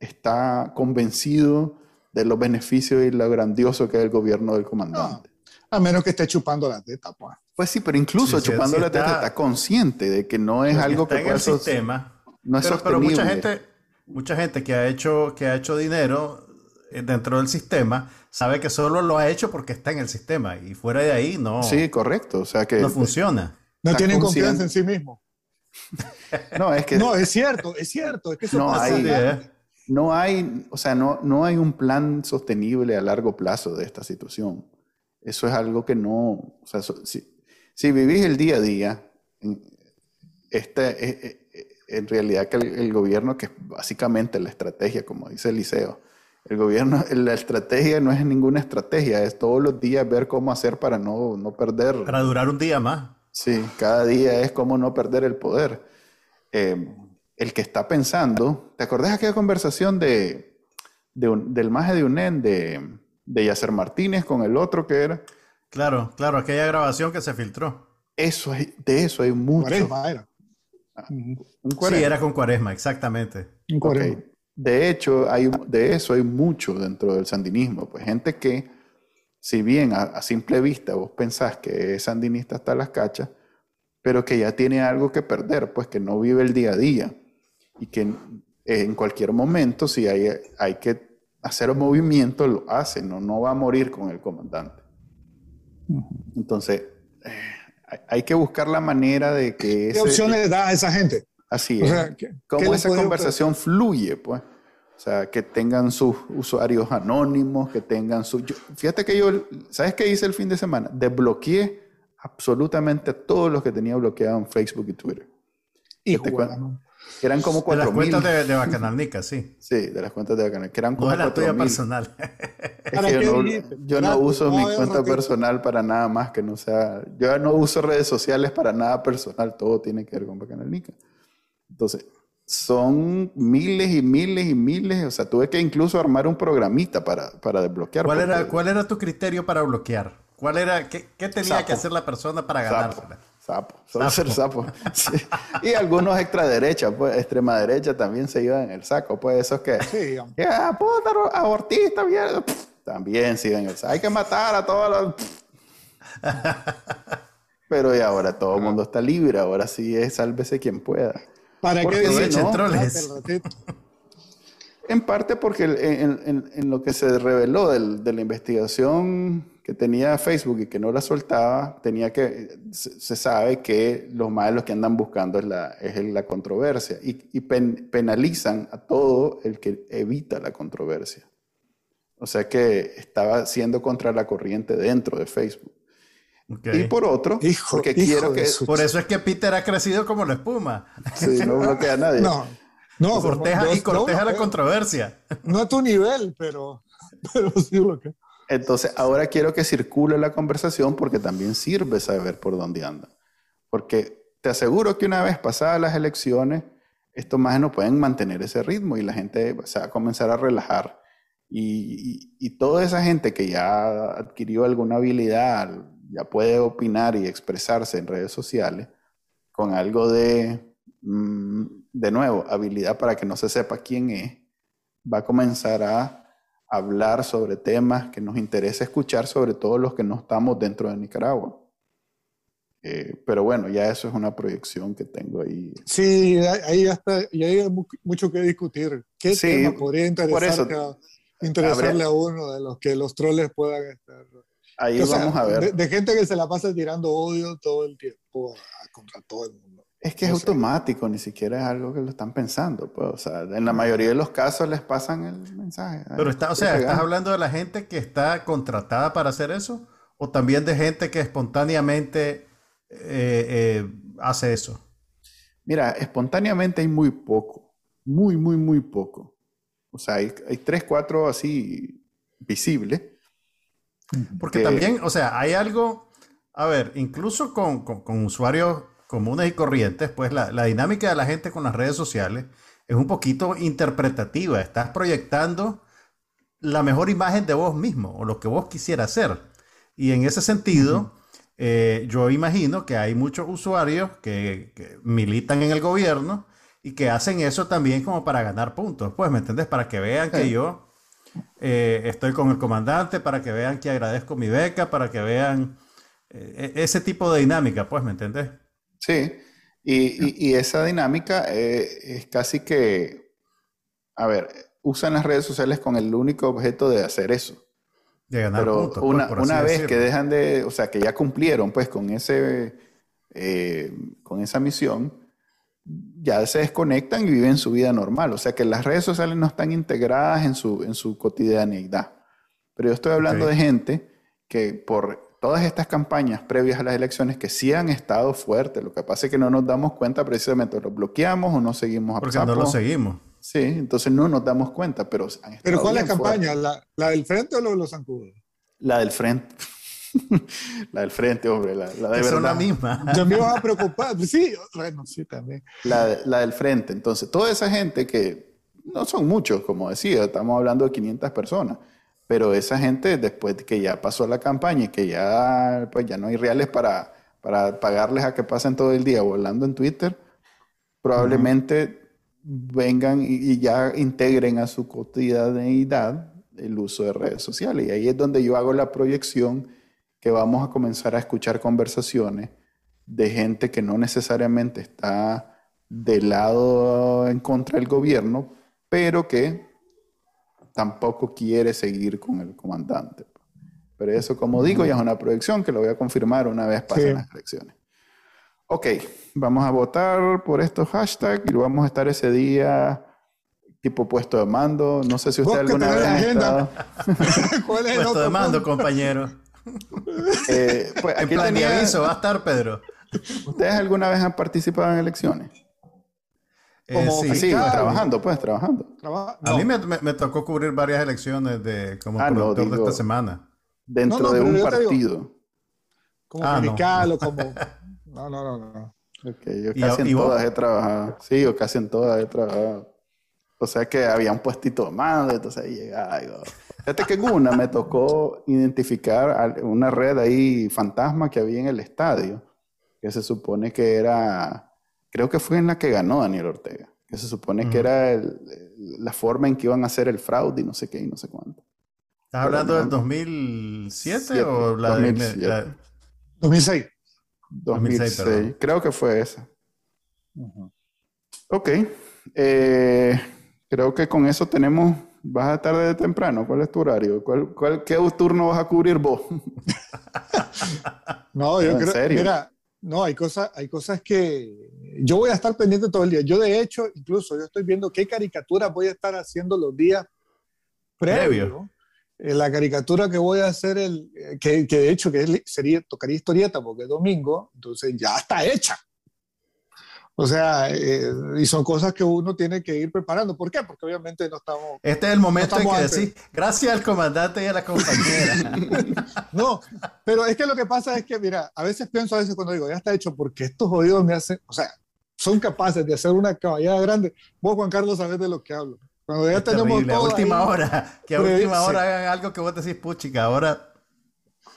está convencido de los beneficios y lo grandioso que es el gobierno del comandante. A menos que esté chupando la teta, pues. Pues sí, pero incluso chupando la teta está consciente de que no es algo que en el sistema. No es pero, pero mucha gente, mucha gente que ha hecho, que ha hecho dinero eh, dentro del sistema sabe que solo lo ha hecho porque está en el sistema y fuera de ahí no. Sí, correcto. O sea que no funciona. No tienen confianza en sí mismo. no, es que no es cierto, es cierto, es que eso no pasa hay, ¿eh? no hay, o sea, no, no hay un plan sostenible a largo plazo de esta situación. Eso es algo que no, o sea, si, si, vivís el día a día, este, en realidad que el, el, gobierno, que es básicamente la estrategia, como dice Eliseo, el gobierno, la estrategia no es ninguna estrategia, es todos los días ver cómo hacer para no, no perder. Para durar un día más. Sí, cada día es cómo no perder el poder. Eh, el que está pensando, ¿te acordás de aquella conversación de, del maje de UNEN, de, de Yacer Martínez con el otro que era? Claro, claro, aquella grabación que se filtró. Eso de eso hay mucho. Cuaresma era. Ah, sí, era con Cuaresma, exactamente. Cuaresma. De hecho, hay, de eso hay mucho dentro del sandinismo. Pues gente que, si bien a, simple vista vos pensás que es sandinista hasta las cachas, pero que ya tiene algo que perder, pues que no vive el día a día y que en, cualquier momento, si hay, hay que hacer un movimiento, lo hace, no, no va a morir con el comandante. Entonces, eh, hay que buscar la manera de que... ¿Qué opciones da a esa gente? Así es. Cómo esa conversación fluye, pues. O sea, que tengan sus usuarios anónimos, que tengan su... fíjate que yo, ¿sabes qué hice el fin de semana? Desbloqueé absolutamente a todos los que tenía bloqueado en Facebook y Twitter. Y eran como 4 De las cuentas de, de Bacanalnica, sí. Sí, de las cuentas de Bacanalnica. Eran como no es la tuya personal. yo no, uso mi cuenta personal para nada más que no sea... Yo no uso redes sociales para nada personal. Todo tiene que ver con Bacanalnica. Entonces, son miles y miles y miles. O sea, tuve que incluso armar un programita para, para desbloquear. ¿Cuál era, ¿Cuál era tu criterio para bloquear? ¿Cuál era, qué, qué tenía que hacer la persona para ganársela? Sapo, solo ser sapo. Y algunos extra derecha, pues, extrema derecha también se iban en el saco, pues, esos que. Sí, ya, puta, abortista, mierda. También se iban en el saco. Hay que matar a todos los. Pero y ahora todo el mundo está libre, ahora sí es sálvese quien pueda. ¿Para qué no, troles? En parte porque en, en, lo que se reveló del, de la investigación que tenía Facebook y que no la soltaba, tenía que, se, sabe que los malos que andan buscando es la, es la controversia y, y penalizan a todo el que evita la controversia. O sea que estaba siendo contra la corriente dentro de Facebook. Y por otro, porque quiero que... Por eso es que Peter ha crecido como la espuma. Sí, no bloquea a nadie. No, no. Corteja, y corteja la controversia. No a tu nivel, pero, pero sí bloquea. Entonces, ahora quiero que circule la conversación porque también sirve saber por dónde anda. Porque te aseguro que una vez pasadas las elecciones, estos más no pueden mantener ese ritmo y la gente se va a comenzar a relajar. Y, y toda esa gente que ya adquirió alguna habilidad, ya puede opinar y expresarse en redes sociales con algo de, mm, de nuevo, habilidad para que no se sepa quién es, va a comenzar a hablar sobre temas que nos interesa escuchar, sobre todo los que no estamos dentro de Nicaragua. Eh, pero bueno, ya eso es una proyección que tengo ahí. Sí, ahí está, y hay mucho que discutir. ¿Qué tema podría interesarle a uno de los que los troles puedan estar Ahí vamos a ver. De, gente que se la pasa tirando odio todo el tiempo contra todo el mundo. Es que es automático, ni siquiera es algo que lo están pensando. Pues, o sea, en la mayoría de los casos les pasan el mensaje. Pero está, o sea, ¿estás hablando de la gente que está contratada para hacer eso? ¿O también de gente que espontáneamente eh, eh, hace eso? Mira, espontáneamente hay muy poco. Muy, muy, muy poco. O sea, hay, hay tres, cuatro así visibles. Porque también, o sea, hay algo, a ver, incluso con, con, con usuarios comunes y corrientes, pues la, la, dinámica de la gente con las redes sociales es un poquito interpretativa. Estás proyectando la mejor imagen de vos mismo o lo que vos quisieras hacer. Y en ese sentido, eh, yo imagino que hay muchos usuarios que, que, militan en el gobierno y que hacen eso también como para ganar puntos. Pues, ¿me entiendes? Para que vean que yo eh, estoy con el comandante, para que vean que agradezco mi beca, para que vean eh, e-, ese tipo de dinámica, pues, ¿me entiendes? Sí, y, y, esa dinámica eh, es casi que, a ver, usan las redes sociales con el único objeto de hacer eso. De ganar Pero puntos, pues, una, una vez decirlo. que dejan de, o sea, que ya cumplieron pues con, ese, eh, con esa misión, ya se desconectan y viven su vida normal. O sea que las redes sociales no están integradas en su, en su cotidianeidad. Pero yo estoy hablando de gente que por todas estas campañas previas a las elecciones que sí han estado fuertes. Lo que pasa es que no nos damos cuenta precisamente, lo bloqueamos o no seguimos a Porque no lo seguimos. Sí, entonces no nos damos cuenta, pero han estado Pero ¿cuál es la fuertes. campaña? ¿La, la del frente o lo de los zancudos? La del frente. la del frente, hombre, la, la de Que son la verdad. misma. Yo me iba a preocupar. Sí, bueno, sí, también. La, la del frente. Entonces, toda esa gente que no son muchos, como decía, estamos hablando de 500 personas, pero esa gente después de que ya pasó la campaña y que ya, pues ya no hay reales para, para pagarles a que pasen todo el día volando en Twitter, probablemente vengan y, y ya integren a su cotidianeidad el uso de redes sociales. Y ahí es donde yo hago la proyección que vamos a comenzar a escuchar conversaciones de gente que no necesariamente está del lado en contra del gobierno, pero que tampoco quiere seguir con el comandante. Pero eso, como digo, ya es una proyección que lo voy a confirmar una vez pasen Sí. las elecciones. Ok, vamos a votar por estos hashtags y vamos a estar ese día tipo puesto de mando. No sé si usted alguna vez ha agenda. estado- ¿Cuál es el Puesto otro de mando, punto? compañero. Eh, pues En aquí plan de tenía- aviso va a estar Pedro. ¿Ustedes alguna vez han participado en elecciones? Eh, sí. Sí, Claro. trabajando, pues, trabajando. Traba- A mí me, me- me tocó cubrir varias elecciones de, como Ah, no, productor de digo- esta semana. Dentro No, no, de un digo- partido. Como Ah, no. radical o como. No, no, no, no. Ok, yo ¿Y casi en y vos? todas he trabajado. Sí, yo casi en todas he trabajado. O sea que había un puestito de mando, entonces ahí llegaba. y, oh. Fíjate que en una me tocó identificar una red ahí fantasma que había en el estadio, que se supone que era, creo que fue en la que ganó Daniel Ortega, que se supone que era el- la forma en que iban a hacer el fraude y no sé qué y no sé cuánto. ¿Estás hablando no. del 2007 Siete, o la de... 2007. la- 2006. 2006, 2006, perdón. creo que fue esa. Ok. Eh, creo que con eso tenemos. ¿Vas a tarde de temprano? ¿Cuál es tu horario? ¿Cuál, cuál, ¿Qué turno vas a cubrir vos? No, yo ¿En creo, serio? mira, no, hay cosas, hay cosas que yo voy a estar pendiente todo el día. Yo, de hecho, incluso yo estoy viendo qué caricaturas voy a estar haciendo los días previos. Previo. Eh, La caricatura que voy a hacer, el, eh, que, que de hecho que es sería, tocaría historieta porque es domingo, entonces ya está hecha. O sea, eh, y son cosas que uno tiene que ir preparando. ¿Por qué? Porque obviamente no estamos, Este es el momento No en que estamos decís, gracias al comandante y a la compañera. No, pero es que lo que pasa es que, mira, a veces pienso a veces cuando digo, ya está hecho, porque estos jodidos me hacen, o sea, son capaces de hacer una caballada grande. Vos, Juan Carlos, sabés de lo que hablo. Cuando ya Es tenemos terrible, a todo última ahí, hora, que a última hora hagan algo que vos decís, puchica, ahora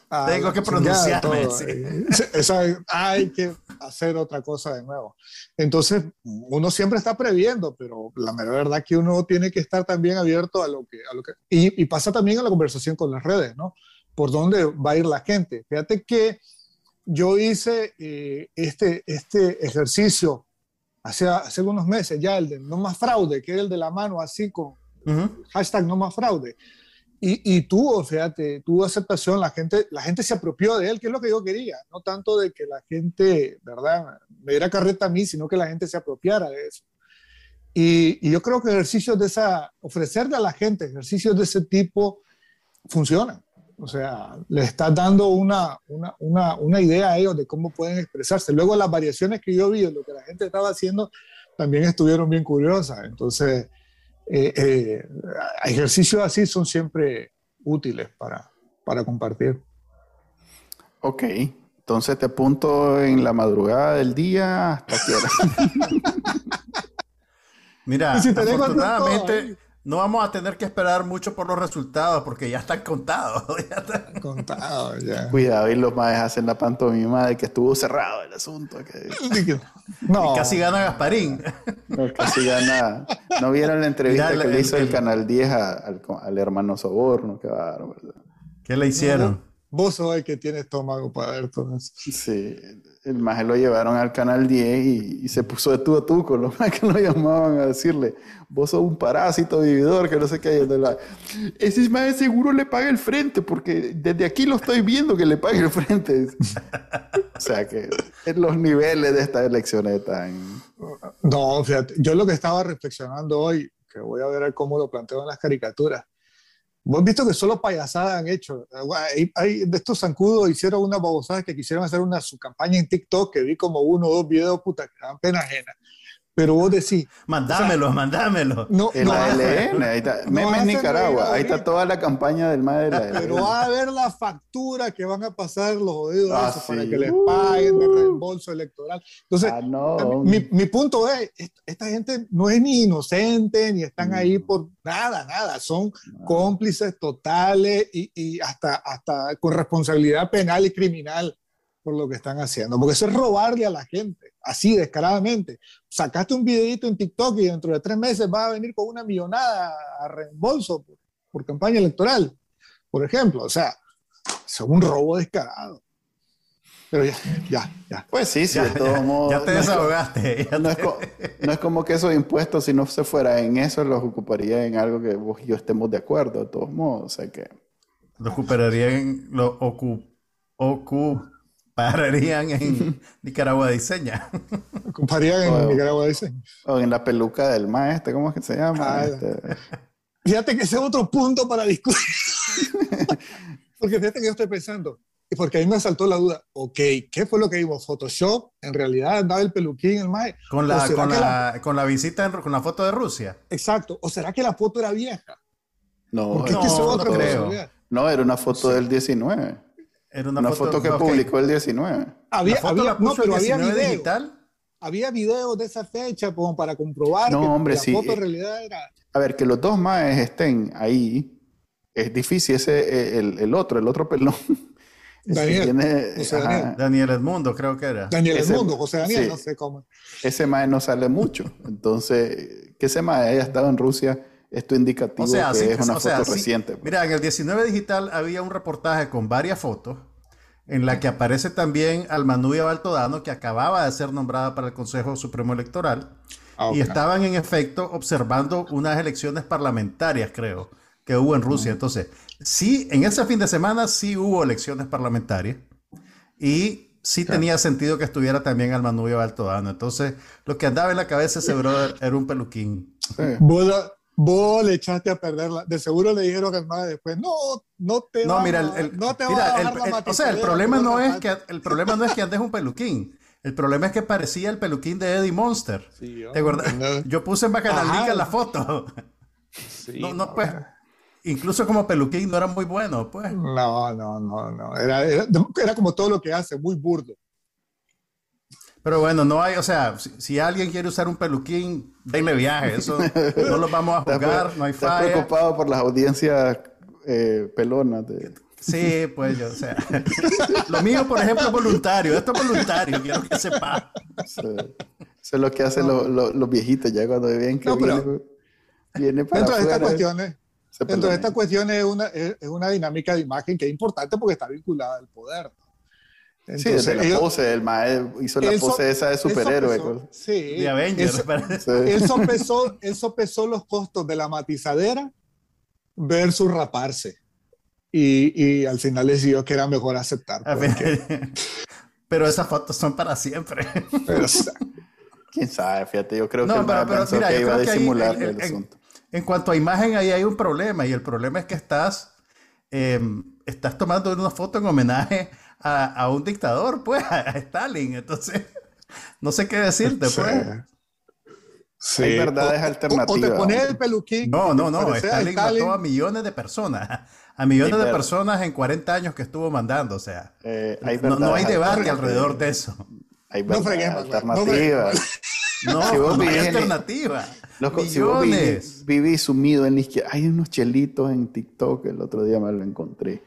a tengo que pronunciarme, todo, sí. eh, esa- hay que hacer otra cosa de nuevo. Entonces, uno siempre está previendo, pero la mera verdad que uno tiene que estar también abierto a lo que... A lo que y, y pasa también a la conversación con las redes, ¿no? Por dónde va a ir la gente. Fíjate que yo hice eh, este, este ejercicio hace, hace unos meses ya, el de no más fraude, que es el de la mano así con Ujú. hashtag no más fraude. y, tuvo, fíjate, tuvo aceptación, la gente, la gente se apropió de él, que es lo que yo quería, no tanto de que la gente, ¿verdad?, me diera carreta a mí, sino que la gente se apropiara de eso. Y, yo creo que ejercicios de esa, ofrecerle a la gente ejercicios de ese tipo funcionan. O sea, le estás dando una, una, una, una, idea a ellos de cómo pueden expresarse. Luego las variaciones que yo vi de lo que la gente estaba haciendo también estuvieron bien curiosas. Entonces, eh, eh, ejercicios así son siempre útiles para, para compartir. Ok, entonces te apunto en la madrugada del día hasta que Mira, afortunadamente no vamos a tener que esperar mucho por los resultados porque ya están contados. ya están contados, ya. Cuidado, y los más hacen la pantomima de que estuvo cerrado el asunto. no. Y casi gana Gasparín. No, casi gana. ¿No vieron la entrevista que le hizo el, Canal 10 al, hermano Soborno? Qué bárbaro. ¿Qué le hicieron? vos sos el que tiene estómago para ver todo eso. Sí, el más lo llevaron al canal 10 y, se puso de tú a tú con los que lo llamaban a decirle, vos sos un parásito vividor, que no sé qué. La... Ese más seguro le paga el frente, porque desde aquí lo estoy viendo que le paga el frente. o sea que en los niveles de estas elecciones están... No, fíjate, yo lo que estaba reflexionando hoy, que voy a ver cómo lo planteo en las caricaturas, Vos visto que solo payasadas han hecho. Hay, de estos zancudos hicieron unas babosadas que quisieron hacer una su campaña en TikTok que vi como uno o dos videos, puta, que dan pena ajena. Pero vos decís. Mandámelo, mandámelo. No, en la LN, ahí está. Memes Nicaragua, ahí está toda la campaña del MAE Pero va a ver la factura que van a pasar los jodidos ah, para que les paguen de reembolso electoral. Entonces, ah, no. mi, mi, punto es: esta gente no es ni inocente, ni están ahí mm. por nada, nada. Son cómplices totales y, y hasta, hasta con responsabilidad penal y criminal por lo que están haciendo, porque eso es robarle a la gente, así descaradamente. Sacaste un videito en TikTok y dentro de tres meses va a venir con una millonada a reembolso por, campaña electoral, por ejemplo. O sea, es un robo descarado. Pero ya, ya, ya. Pues sí, sí, de todos modos. Ya te desahogaste. No, es, como que esos impuestos, si no se fuera en eso, los ocuparía en algo que vos y yo estemos de acuerdo, de todos modos. O sea que. Los ocuparía en. Lo ocu, pararían en Nicaragua Diseña. Ocuparían en Nicaragua Diseña. O en la peluca del maestro, ¿cómo es que se llama? Ah, este... Fíjate que ese es otro punto para discutir. porque fíjate que yo estoy pensando, y porque a mí me saltó la duda, ok, ¿qué fue lo que dijo Photoshop? ¿En realidad andaba el peluquín el maestro? Con la, con la, con la visita, con la foto de Rusia. Exacto. ¿O será que la foto era vieja? No, no, creo. No, era una foto del 19. Era una, foto, que publicó el 19. Había, no, pero había video. digital. Había videos de esa fecha como para comprobar no, que hombre, la foto en realidad era. A ver, que los dos maes estén ahí es difícil. Ese, el, el otro, el otro pelón. Daniel, Daniel. Edmundo, creo que era. Daniel Edmundo, José Daniel, no sé cómo. Ese mae no sale mucho. Entonces, que ese mae haya estado en Rusia esto indicativo o sea, que es una foto reciente. Pues. Mira, en el 19 digital había un reportaje con varias fotos en la que aparece también Almanuya Baltodano, que acababa de ser nombrada para el Consejo Supremo Electoral, ah, y estaban en efecto observando unas elecciones parlamentarias, creo, que hubo en Rusia. Entonces, sí, en ese fin de semana sí hubo elecciones parlamentarias y sí tenía sentido que estuviera también Almanuya Baltodano. Entonces, lo que andaba en la cabeza ese brother era un peluquín. Sí. Vos le echaste a perderla. De seguro le dijeron al madre después, no, no te no, mira, el, no te mira, a O sea, el problema no es que el problema no es que andes un peluquín. El problema es que parecía el peluquín de Eddie Monster. Sí, ¿Te acuerdas? Yo puse en Bacanalica la foto. Sí, no, no, pues. Incluso como peluquín no era muy bueno, pues. No, no, no, no. Era, era, era como todo lo que hace, muy burdo. Pero bueno, no hay, o sea, si, alguien quiere usar un peluquín, denle viaje, eso no lo vamos a jugar, no hay falla. Estás preocupado por las audiencias eh, pelonas. Sí, pues yo, o sea, lo mío, por ejemplo, es voluntario, esto es voluntario, quiero que sepa. Eso es lo que hacen los, viejitos ya cuando ven que viene, para dentro de estas cuestiones, dentro de estas cuestiones es una, es una dinámica de imagen que es importante porque está vinculada al poder sí, desde la pose, el maestro hizo la pose esa de superhéroe. sí. De Avengers. Él, sopesó, los costos de la matizadera versus raparse. Y, y al final decidió que era mejor aceptar. Pero esas fotos son para siempre. Quién sabe, fíjate, yo creo que, pero, que iba a disimular el, asunto. En, cuanto a imagen, ahí hay un problema. Y el problema es que estás, em, estás tomando una foto en homenaje a, a, un dictador, pues, a Stalin. Entonces, no sé qué decirte, pues. Sí. Hay verdades alternativas. O, te pones el peluquín. No, no, no. Stalin, mató a millones de personas. A millones de personas en 40 años que estuvo mandando. O sea, eh, no, hay debate alrededor de eso. Hay verdades alternativas. No, no, hay alternativa. Millones. viví, sumido en la izquierda. Hay unos chelitos en TikTok, el otro día me lo encontré,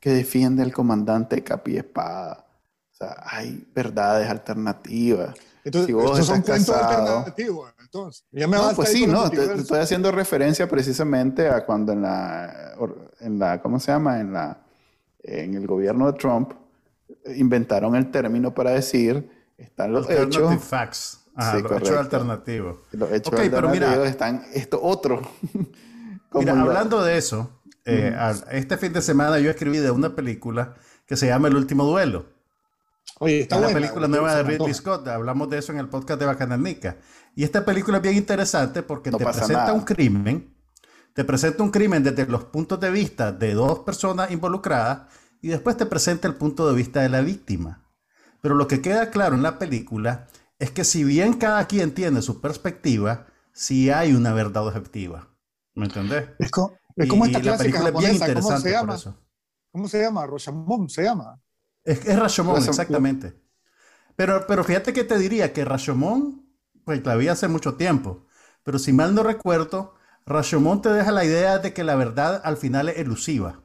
que defiende al comandante Capi Espada. O sea, hay verdades alternativas. Entonces, si vos son alternativos entonces. Ya me no, pues sí, no, estoy haciendo referencia precisamente a cuando en la, en la, ¿cómo se llama? En la, en el gobierno de Trump inventaron el término para decir, están los hechos. Facts. Ajá, sí, los hechos alternativos. Los hechos okay, alternativos pero mira, están esto otro. mira, hablando de eso, eh, este fin de semana yo escribí de una película que se llama El último duelo. Oye, está es la película nueva de Ridley Scott. Hablamos de eso en el podcast de Bacananica. Y esta película es bien interesante porque te presenta un crimen, te presenta un crimen desde los puntos de vista de dos personas involucradas y después te presenta el punto de vista de la víctima. Pero lo que queda claro en la película es que si bien cada quien tiene su perspectiva, sí hay una verdad objetiva. ¿Me entendés? Es, como, esta clásica la bien interesante ¿cómo se llama? ¿Cómo se llama? Rashomon se llama. Es, es Rashomon, exactamente. Pero, pero fíjate que te diría que Rashomon pues la vi hace mucho tiempo. Pero si mal no recuerdo, Rashomon te deja la idea de que la verdad al final es elusiva.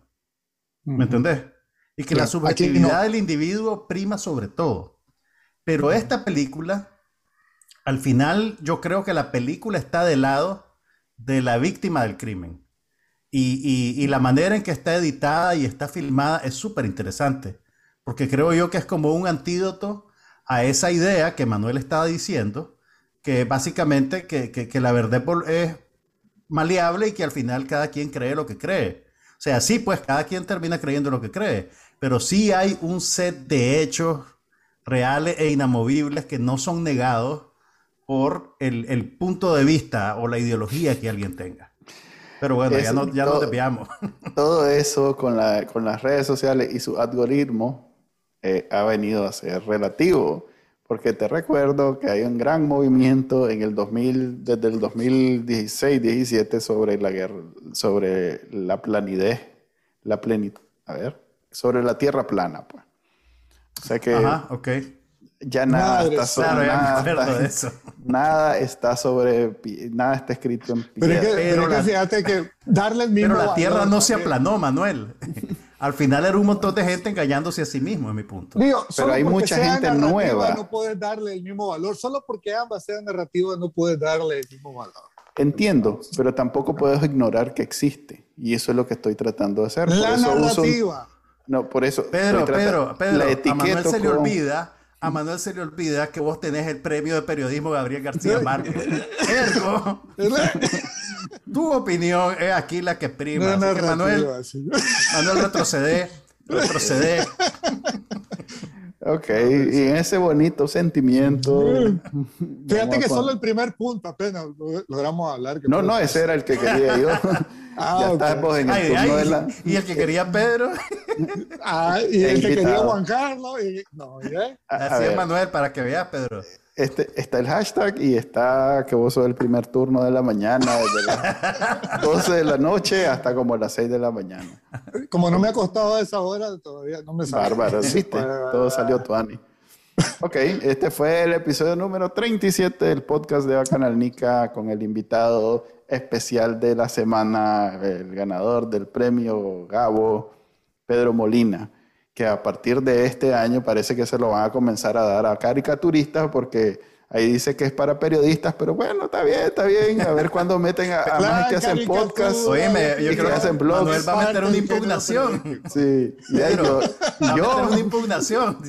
¿Me entendés? Y que la subjetividad del individuo prima sobre todo. Pero esta película, al final, yo creo que la película está del lado de la víctima del crimen. Y, y la manera en que está editada y está filmada es súper interesante. Porque creo yo que es como un antídoto a esa idea que Manuel estaba diciendo que básicamente que, que, la verdad es maleable y que al final cada quien cree lo que cree. O sea, sí, pues cada quien termina creyendo lo que cree, pero sí hay un set de hechos reales e inamovibles que no son negados por el, el punto de vista o la ideología que alguien tenga. Pero bueno, ya, no, ya nos desviamos. Todo eso con, la, con las redes sociales y su algoritmo eh, ha venido a ser relativo. Porque te recuerdo que hay un gran movimiento en el 2000, desde el 2016-17 sobre la guerra, sobre la planidez, la plenitud, a ver, sobre la tierra plana, pues. O sea que Ajá, ya nada, está sobre nada, está, nada está sobre nada está escrito en piedra. Pero, que, fíjate que darle el mismo Pero la tierra no se aplanó, Manuel. Al final era un montón de gente engañándose a sí mismo, en mi punto. pero hay mucha gente nueva. No puedes darle el mismo valor. Solo porque ambas sean narrativas no puedes darle el mismo valor. Entiendo, pero tampoco puedes ignorar que existe. Y eso es lo que estoy tratando de hacer. La narrativa. no, por eso. Pedro, Pedro, Pedro, a Manuel se le olvida a Manuel se le olvida que vos tenés el premio de periodismo Gabriel García Márquez. Ergo, tu opinión es aquí la que prima. Manuel, Manuel retrocede, retrocede. Ok, y en ese bonito sentimiento. Fíjate que solo el primer punto apenas logramos hablar. no, no, ese era el que quería yo. ah, ya en el la... Y el que quería Pedro. ah, y el, que quería Juan Carlos. Y... No, ¿eh? Así es, Manuel, para que veas, Pedro. Este, está el hashtag y está que vos sos el primer turno de la mañana, desde las 12 de la noche hasta como las 6 de la mañana. Como no me ha costado a esa hora, todavía no me sale. Bárbaro, ¿viste? Todo salió tuani. Ok, este fue el episodio número 37 del podcast de Bacanal Nica con el invitado especial de la semana, el ganador del premio Gabo, Pedro Molina que a partir de este año parece que se lo van a comenzar a dar a caricaturistas porque ahí dice que es para periodistas, pero bueno, está bien, está bien. A ver cuándo meten a, más que hacen podcast. Oye, yo creo que hacen blogs. Manuel va a meter una impugnación. Sí, y ahí yo, yo una impugnación.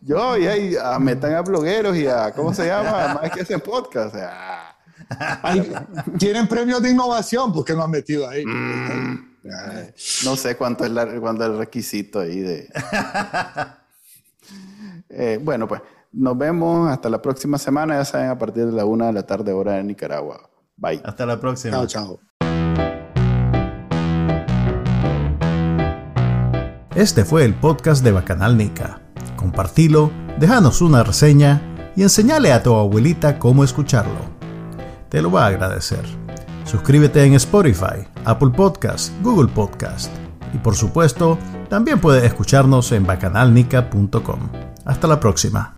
Yo, y ahí a, metan a blogueros y a, ¿cómo se llama? A más que hacen podcast. O sea, tienen premios de innovación, porque no han metido ahí. Mm. no sé cuánto es, la, cuánto es el requisito ahí de. Eh, bueno, pues nos vemos hasta la próxima semana, ya saben, a partir de la una de la tarde, hora de Nicaragua. Bye. Hasta la próxima. Chao, chao. Este fue el podcast de Bacanal Nica. Compartilo, déjanos una reseña y enseñale a tu abuelita cómo escucharlo. Te lo va a agradecer. Suscríbete en Spotify, Apple Podcast, Google Podcast y por supuesto, también puedes escucharnos en bacanalnica.com. Hasta la próxima.